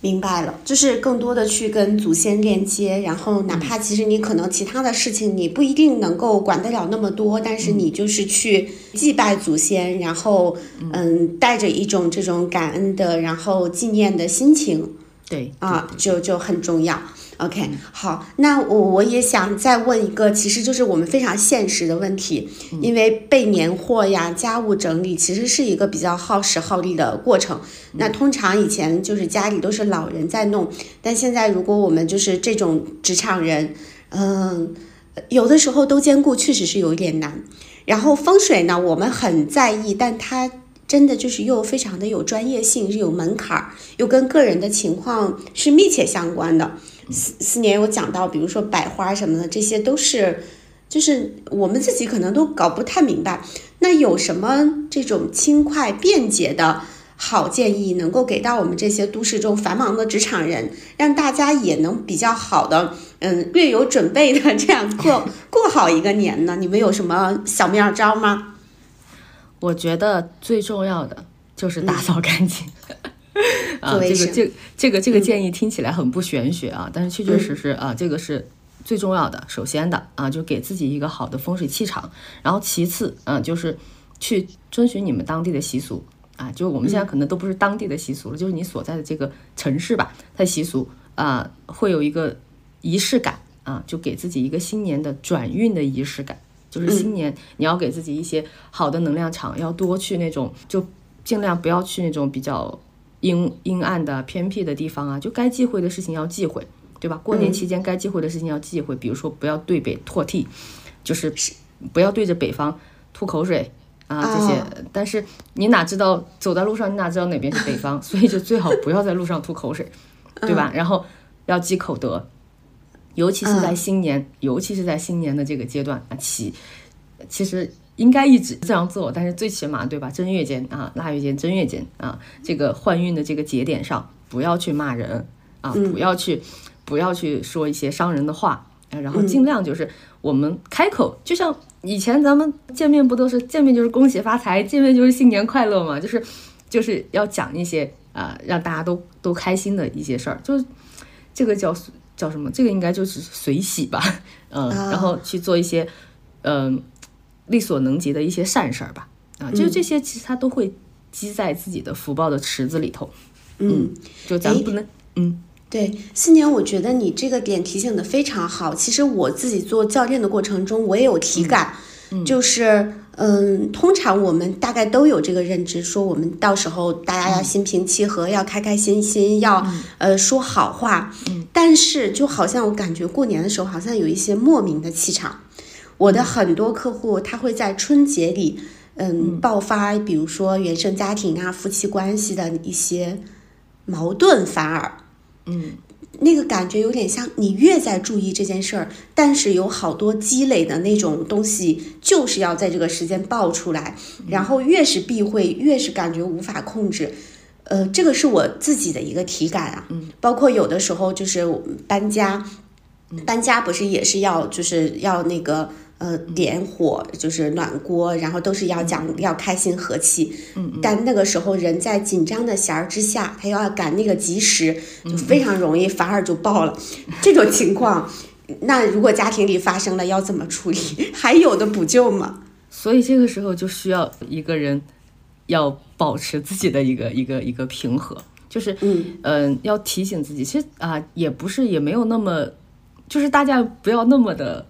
明白了，就是更多的去跟祖先链接，然后哪怕其实你可能其他的事情你不一定能够管得了那么多，但是你就是去祭拜祖先，然后嗯，带着一种这种感恩的，然后纪念的心情，对啊，就就很重要。OK，好，那我我也想再问一个，其实就是我们非常现实的问题，因为备年货呀、家务整理，其实是一个比较耗时耗力的过程。那通常以前就是家里都是老人在弄，但现在如果我们就是这种职场人，嗯，有的时候都兼顾，确实是有一点难。然后风水呢，我们很在意，但它真的就是又非常的有专业性，是有门槛儿，又跟个人的情况是密切相关的。四四年有讲到，比如说百花什么的，这些都是，就是我们自己可能都搞不太明白。那有什么这种轻快便捷的好建议，能够给到我们这些都市中繁忙的职场人，让大家也能比较好的，嗯，略有准备的这样过 过好一个年呢？你们有什么小妙招吗？我觉得最重要的就是打扫干净。啊，这个这这个这个建议听起来很不玄学啊，但是确确实实啊，这个是最重要的。首先的啊，就给自己一个好的风水气场，然后其次啊，就是去遵循你们当地的习俗啊，就我们现在可能都不是当地的习俗了，就是你所在的这个城市吧，它的习俗啊，会有一个仪式感啊，就给自己一个新年的转运的仪式感，就是新年你要给自己一些好的能量场，要多去那种，就尽量不要去那种比较。阴阴暗的偏僻的地方啊，就该忌讳的事情要忌讳，对吧？过年期间该忌讳的事情要忌讳，比如说不要对北唾涕，就是不要对着北方吐口水啊这些，但是你哪知道走在路上，你哪知道哪边是北方，所以就最好不要在路上吐口水，对吧？然后要积口德，尤其是在新年，尤其是在新年的这个阶段啊，起其实应该一直这样做，但是最起码对吧？正月间啊，腊月间、正月间啊，这个换运的这个节点上，不要去骂人啊，不要去不要去说一些伤人的话，然后尽量就是我们开口，就像以前咱们见面不都是见面就是恭喜发财，见面就是新年快乐嘛，就是就是要讲一些啊让大家都都开心的一些事儿，就是这个叫叫什么？这个应该就是随喜吧，嗯，然后去做一些嗯。力所能及的一些善事儿吧，啊，就是这些，其实他都会积在自己的福报的池子里头。嗯，就咱不能，嗯，对，四年，我觉得你这个点提醒的非常好。其实我自己做教练的过程中，我也有体感，就是，嗯，通常我们大概都有这个认知，说我们到时候大家要心平气和，要开开心心，要呃说好话。嗯，但是就好像我感觉过年的时候，好像有一些莫名的气场。我的很多客户，他会在春节里，嗯，爆发，比如说原生家庭啊、夫妻关系的一些矛盾，反而，嗯，那个感觉有点像你越在注意这件事儿，但是有好多积累的那种东西，就是要在这个时间爆出来，然后越是避讳，越是感觉无法控制，呃，这个是我自己的一个体感啊，嗯，包括有的时候就是搬家，搬家不是也是要就是要那个。呃，点火就是暖锅，然后都是要讲要开心和气。嗯嗯。但那个时候人在紧张的弦儿之下，他又要赶那个及时，就非常容易反而就爆了。这种情况，那如果家庭里发生了，要怎么处理？还有的补救吗？所以这个时候就需要一个人要保持自己的一个一个一个平和，就是嗯嗯，要提醒自己，其实啊也不是也没有那么，就是大家不要那么的。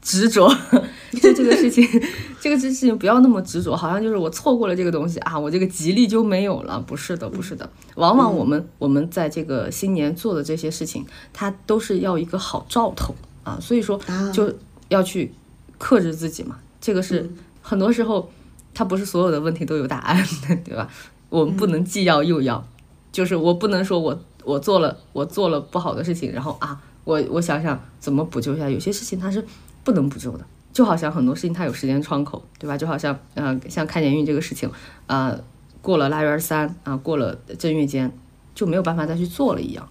执着，就这个事情，这个事情不要那么执着，好像就是我错过了这个东西啊，我这个吉利就没有了。不是的，不是的，往往我们我们在这个新年做的这些事情，它都是要一个好兆头啊，所以说就要去克制自己嘛。这个是很多时候，它不是所有的问题都有答案的，对吧？我们不能既要又要，就是我不能说我我做了我做了不好的事情，然后啊，我我想想怎么补救一下。有些事情它是。不能补救的，就好像很多事情它有时间窗口，对吧？就好像，呃，像开年运这个事情，呃，过了腊月二三啊，过了正月间，就没有办法再去做了一样。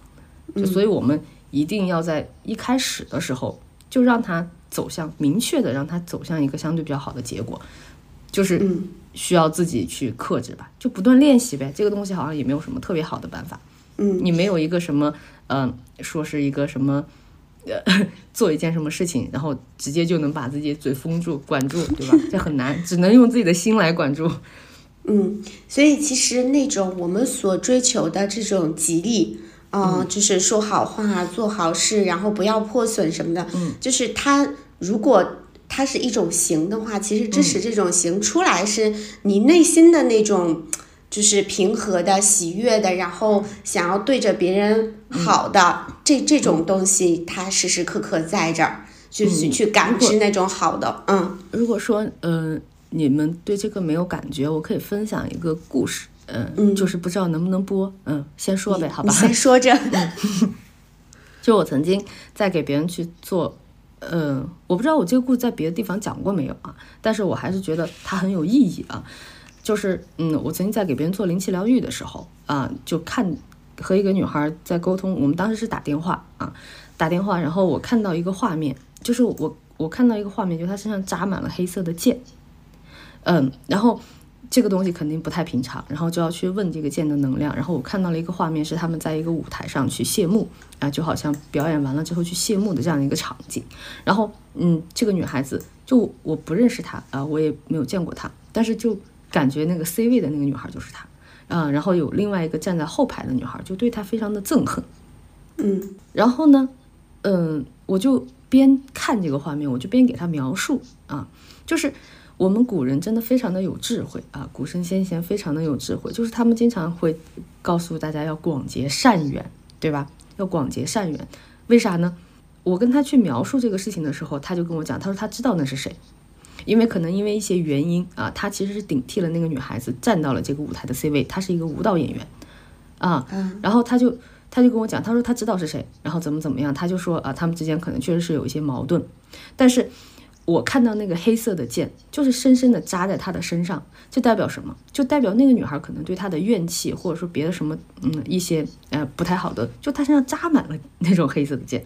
就所以我们一定要在一开始的时候就让它走向明确的，让它走向一个相对比较好的结果，就是需要自己去克制吧，就不断练习呗。这个东西好像也没有什么特别好的办法。嗯，你没有一个什么，嗯，说是一个什么。做一件什么事情，然后直接就能把自己嘴封住、管住，对吧？这很难，只能用自己的心来管住。嗯，所以其实那种我们所追求的这种吉利，嗯，就是说好话、做好事，然后不要破损什么的，嗯，就是它如果它是一种行的话，其实支持这种行出来，是你内心的那种。就是平和的、喜悦的，然后想要对着别人好的这这种东西，它时时刻刻在这儿，就是去感知那种好的。嗯，如果说呃你们对这个没有感觉，我可以分享一个故事。嗯，就是不知道能不能播。嗯，先说呗，好吧。先说着。就我曾经在给别人去做，呃，我不知道我这个故事在别的地方讲过没有啊？但是我还是觉得它很有意义啊。就是，嗯，我曾经在给别人做灵气疗愈的时候，啊，就看和一个女孩在沟通。我们当时是打电话啊，打电话，然后我看到一个画面，就是我我看到一个画面，就她身上扎满了黑色的剑，嗯，然后这个东西肯定不太平常，然后就要去问这个剑的能量。然后我看到了一个画面，是他们在一个舞台上去谢幕啊，就好像表演完了之后去谢幕的这样一个场景。然后，嗯，这个女孩子就我不认识她啊，我也没有见过她，但是就。感觉那个 C 位的那个女孩就是她，啊，然后有另外一个站在后排的女孩就对她非常的憎恨，嗯，然后呢，嗯，我就边看这个画面，我就边给她描述啊，就是我们古人真的非常的有智慧啊，古圣先贤非常的有智慧，就是他们经常会告诉大家要广结善缘，对吧？要广结善缘，为啥呢？我跟他去描述这个事情的时候，他就跟我讲，他说他知道那是谁。因为可能因为一些原因啊，他其实是顶替了那个女孩子，站到了这个舞台的 C 位，他是一个舞蹈演员啊，然后他就他就跟我讲，他说他知道是谁，然后怎么怎么样，他就说啊，他们之间可能确实是有一些矛盾，但是。我看到那个黑色的剑，就是深深的扎在他的身上，就代表什么？就代表那个女孩可能对他的怨气，或者说别的什么，嗯，一些呃不太好的，就他身上扎满了那种黑色的剑，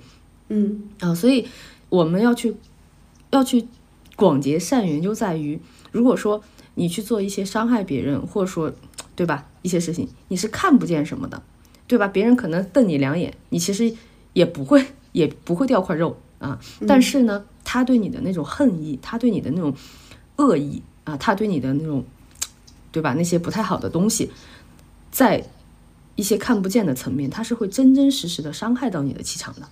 嗯啊，所以我们要去要去广结善缘，就在于如果说你去做一些伤害别人，或者说对吧一些事情，你是看不见什么的，对吧？别人可能瞪你两眼，你其实也不会也不会掉块肉啊，但是呢。他对你的那种恨意，他对你的那种恶意啊，他对你的那种，对吧？那些不太好的东西，在一些看不见的层面，他是会真真实实的伤害到你的气场的。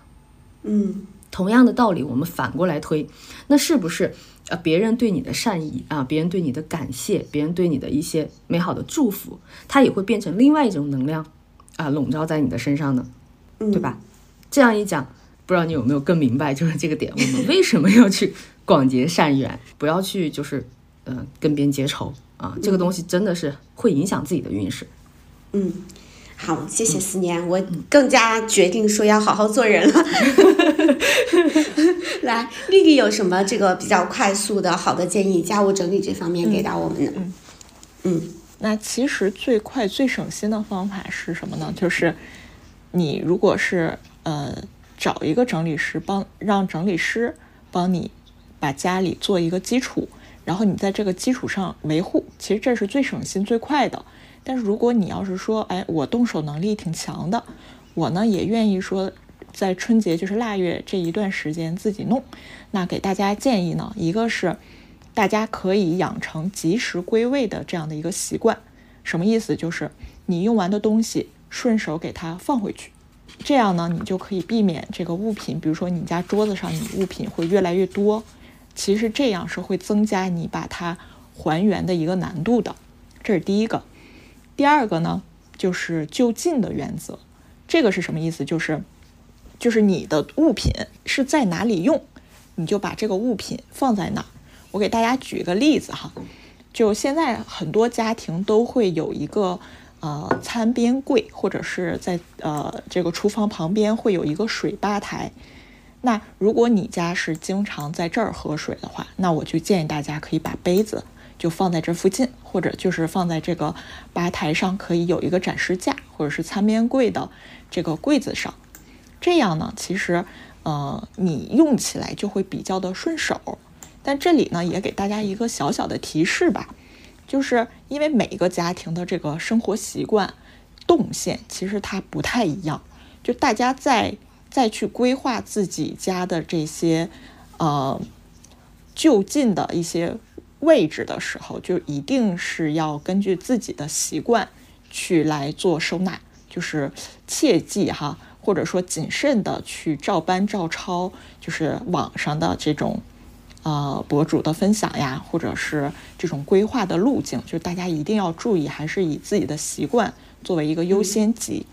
嗯，同样的道理，我们反过来推，那是不是呃，别人对你的善意啊，别人对你的感谢，别人对你的一些美好的祝福，它也会变成另外一种能量啊，笼罩在你的身上呢？对吧？这样一讲。不知道你有没有更明白，就是这个点，我们 为什么要去广结善缘，不要去就是，嗯，跟别人结仇啊？这个东西真的是会影响自己的运势。嗯，好，谢谢思念，我更加决定说要好好做人了。来，丽丽有什么这个比较快速的好的建议，家务整理这方面给到我们呢？嗯嗯，那其实最快最省心的方法是什么呢？就是你如果是呃。找一个整理师帮，让整理师帮你把家里做一个基础，然后你在这个基础上维护，其实这是最省心最快的。但是如果你要是说，哎，我动手能力挺强的，我呢也愿意说在春节就是腊月这一段时间自己弄，那给大家建议呢，一个是大家可以养成及时归位的这样的一个习惯，什么意思？就是你用完的东西顺手给它放回去。这样呢，你就可以避免这个物品，比如说你家桌子上你物品会越来越多。其实这样是会增加你把它还原的一个难度的。这是第一个。第二个呢，就是就近的原则。这个是什么意思？就是，就是你的物品是在哪里用，你就把这个物品放在哪。我给大家举一个例子哈，就现在很多家庭都会有一个。呃，餐边柜或者是在呃这个厨房旁边会有一个水吧台。那如果你家是经常在这儿喝水的话，那我就建议大家可以把杯子就放在这附近，或者就是放在这个吧台上，可以有一个展示架，或者是餐边柜的这个柜子上。这样呢，其实呃你用起来就会比较的顺手。但这里呢，也给大家一个小小的提示吧。就是因为每一个家庭的这个生活习惯动线其实它不太一样，就大家在再去规划自己家的这些呃就近的一些位置的时候，就一定是要根据自己的习惯去来做收纳，就是切记哈，或者说谨慎的去照搬照抄，就是网上的这种。呃，博主的分享呀，或者是这种规划的路径，就大家一定要注意，还是以自己的习惯作为一个优先级。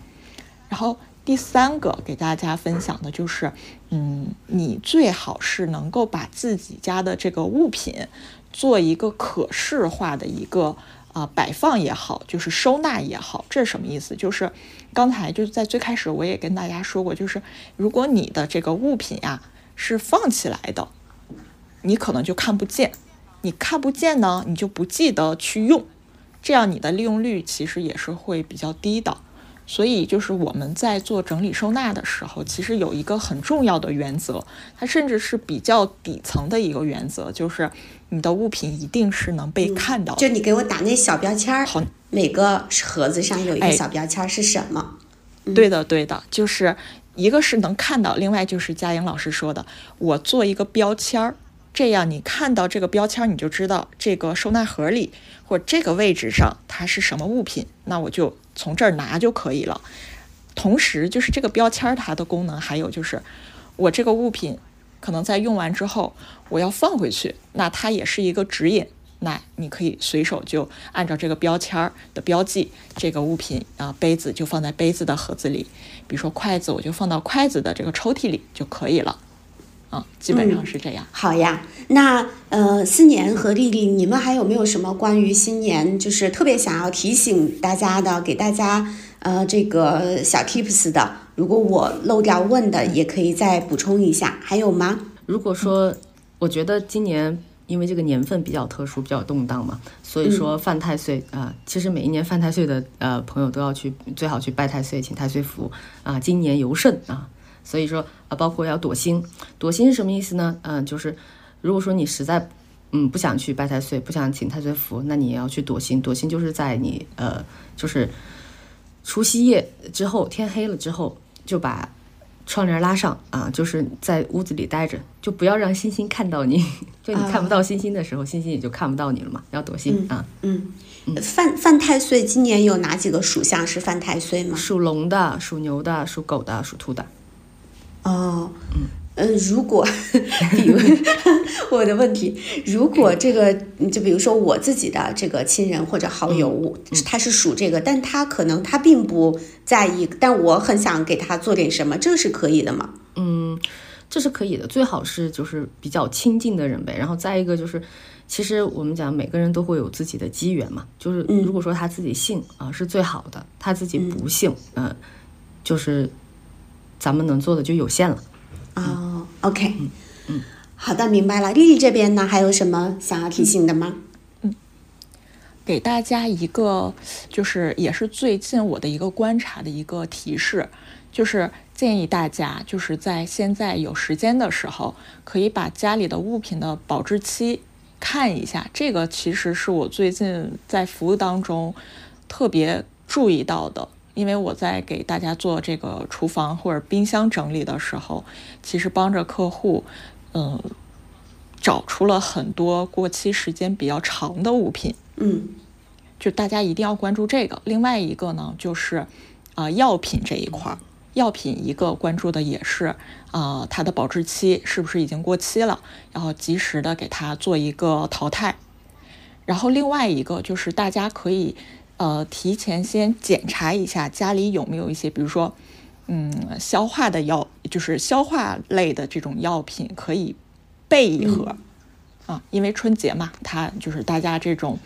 然后第三个给大家分享的就是，嗯，你最好是能够把自己家的这个物品做一个可视化的一个啊摆放也好，就是收纳也好，这是什么意思？就是刚才就是在最开始我也跟大家说过，就是如果你的这个物品呀是放起来的。你可能就看不见，你看不见呢，你就不记得去用，这样你的利用率其实也是会比较低的。所以就是我们在做整理收纳的时候，其实有一个很重要的原则，它甚至是比较底层的一个原则，就是你的物品一定是能被看到。就你给我打那小标签儿，好，每个盒子上有一个小标签是什么？对的，对的，就是一个是能看到，另外就是佳颖老师说的，我做一个标签儿。这样，你看到这个标签，你就知道这个收纳盒里或这个位置上它是什么物品，那我就从这儿拿就可以了。同时，就是这个标签它的功能还有就是，我这个物品可能在用完之后我要放回去，那它也是一个指引。那你可以随手就按照这个标签的标记，这个物品啊，杯子就放在杯子的盒子里，比如说筷子，我就放到筷子的这个抽屉里就可以了。啊，基本上是这样。好呀，那呃，思年和丽丽，你们还有没有什么关于新年就是特别想要提醒大家的，给大家呃这个小 tips 的？如果我漏掉问的，也可以再补充一下。还有吗？如果说，我觉得今年因为这个年份比较特殊，比较动荡嘛，所以说犯太岁啊、其实每一年犯太岁的呃朋友都要去，最好去拜太岁，请太岁符啊、今年尤甚啊。所以说啊，包括要躲星，躲星是什么意思呢？嗯、就是如果说你实在嗯不想去拜太岁，不想请太岁符，那你也要去躲星。躲星就是在你呃就是除夕夜之后，天黑了之后，就把窗帘拉上啊，就是在屋子里待着，就不要让星星看到你。就你看不到星星的时候，星星也就看不到你了嘛。要躲星啊，嗯，犯犯太岁今年有哪几个属相是犯太岁吗？属龙的、属牛的、属狗的、属兔的。哦，嗯，如果 比如 我的问题，如果这个就比如说我自己的这个亲人或者好友，我他是属这个，但他可能他并不在意，但我很想给他做点什么，这是可以的吗？嗯，这是可以的，最好是就是比较亲近的人呗。然后再一个就是，其实我们讲每个人都会有自己的机缘嘛，就是如果说他自己信啊、是最好的，他自己不信，嗯、就是咱们能做的就有限了。哦，OK，嗯，好的，明白了。丽丽这边呢，还有什么想要提醒的吗？嗯给大家一个，就是也是最近我的一个观察的一个提示，就是建议大家就是在现在有时间的时候，可以把家里的物品的保质期看一下。这个其实是我最近在服务当中特别注意到的，因为我在给大家做这个厨房或者冰箱整理的时候，其实帮着客户，嗯。找出了很多过期时间比较长的物品，嗯就大家一定要关注这个。另外一个呢，就是啊、呃药品这一块儿，药品一个关注的也是啊、呃它的保质期是不是已经过期了，然后及时的给它做一个淘汰。然后另外一个就是大家可以呃提前先检查一下家里有没有一些，比如说嗯消化的药，就是消化类的这种药品可以备一盒。啊，因为春节嘛，它就是大家这种，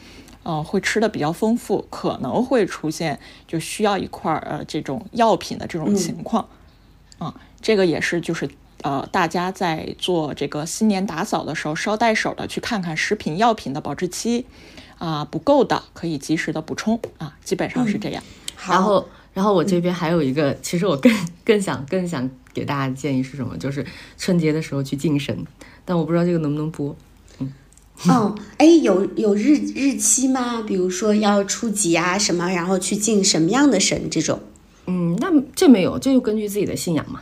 呃，会吃的比较丰富，可能会出现就需要一块儿呃这种药品的这种情况，啊，这个也是就是呃大家在做这个新年打扫的时候捎带手的去看看食品药品的保质期，啊不够的可以及时的补充啊，基本上是这样。好，然后，然后我这边还有一个，其实我更更想更想给大家建议是什么？就是春节的时候去敬神，但我不知道这个能不能播。哦，哎，有有日日期吗？比如说要初几啊什么，然后去敬什么样的神这种？嗯，那这没有，这就根据自己的信仰嘛。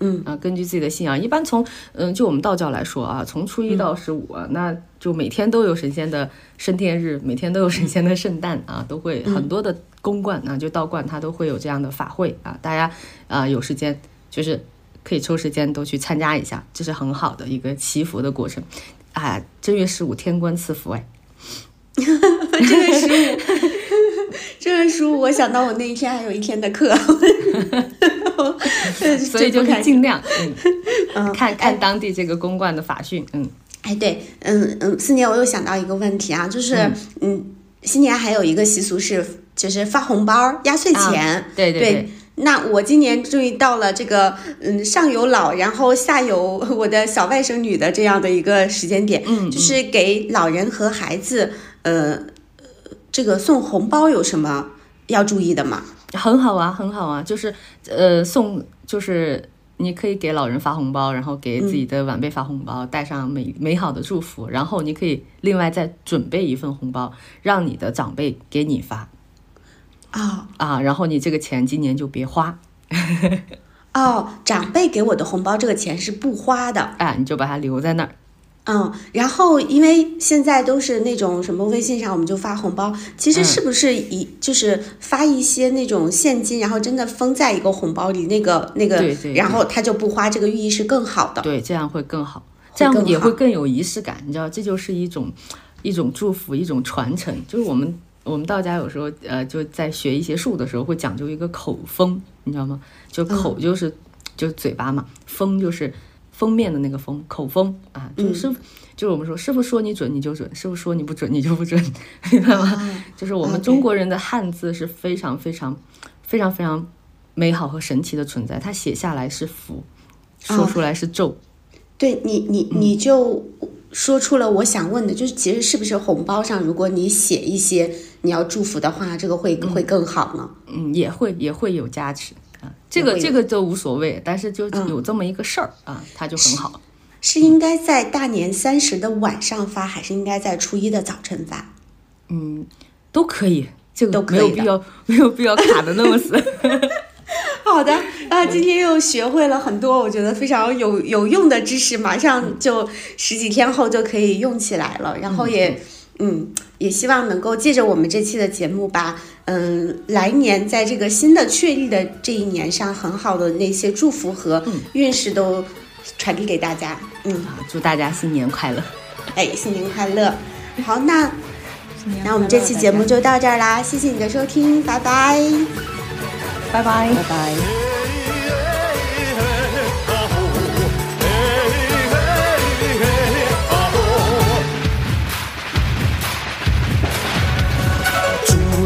嗯。啊，根据自己的信仰，一般从嗯，就我们道教来说啊，从初一到十五、啊那就每天都有神仙的升天日，每天都有神仙的圣诞啊，都会很多的公观啊，就道观它都会有这样的法会啊，大家啊有时间就是可以抽时间都去参加一下，这是很好的一个祈福的过程。啊。正月十五天官赐福哎，正月十五，这本书，我想到我那一天还有一天的课，所以 就尽量嗯嗯看看当地这个公馆的法训，嗯。哎，对，嗯嗯，四年我又想到一个问题啊，就是嗯新年还有一个习俗是，就是发红包、压岁钱。对对对那我今年终于到了这个嗯上有老，然后下有我的小外甥女的这样的一个时间点，嗯就是给老人和孩子呃这个送红包有什么要注意的吗？很好啊，很好啊，就是呃送，就是你可以给老人发红包，然后给自己的晚辈发红包，带上美美好的祝福，然后你可以另外再准备一份红包，让你的长辈给你发哦啊，然后你这个钱今年就别花 哦，长辈给我的红包这个钱是不花的，啊，你就把它留在那儿。嗯，然后因为现在都是那种什么微信上我们就发红包，其实是不是一、就是发一些那种现金，然后真的封在一个红包里，那个那个，对对然后他就不花，这个寓意是更好的。对，这样会更好，这样也会更有仪式感，你知道，这就是一种一种祝福，一种传承。就是我们我们道家有时候呃就在学一些术的时候会讲究一个口风，你知道吗？就口就是、就嘴巴嘛，风就是封面的那个封，口封啊，就是师傅，就是我们说师傅说你准你就准，师傅说你不准你就不准，明白吗？就是我们中国人的汉字是非常非常非常非常美好和神奇的存在，它写下来是福，说出来是咒。对你，你你就说出了我想问的，就是其实是不是红包上，如果你写一些你要祝福的话，这个会会更好呢？嗯，也会也会有加持啊，这个这个都无所谓，但是就有这么一个事儿啊，它就很好。是应该在大年三十的晚上发，还是应该在初一的早晨发？嗯，都可以，这个没有必要没有必要卡的那么死。好的，啊，今天又学会了很多，我觉得非常有有用的知识，马上就十几天后就可以用起来了。然后也，嗯，也希望能够借着我们这期的节目，把嗯来年在这个新的确立的这一年上很好的那些祝福和运势都传递给大家。嗯，祝大家新年快乐！哎，新年快乐！好，那那我们这期节目就到这儿啦，谢谢你的收听，拜拜。拜拜，拜拜。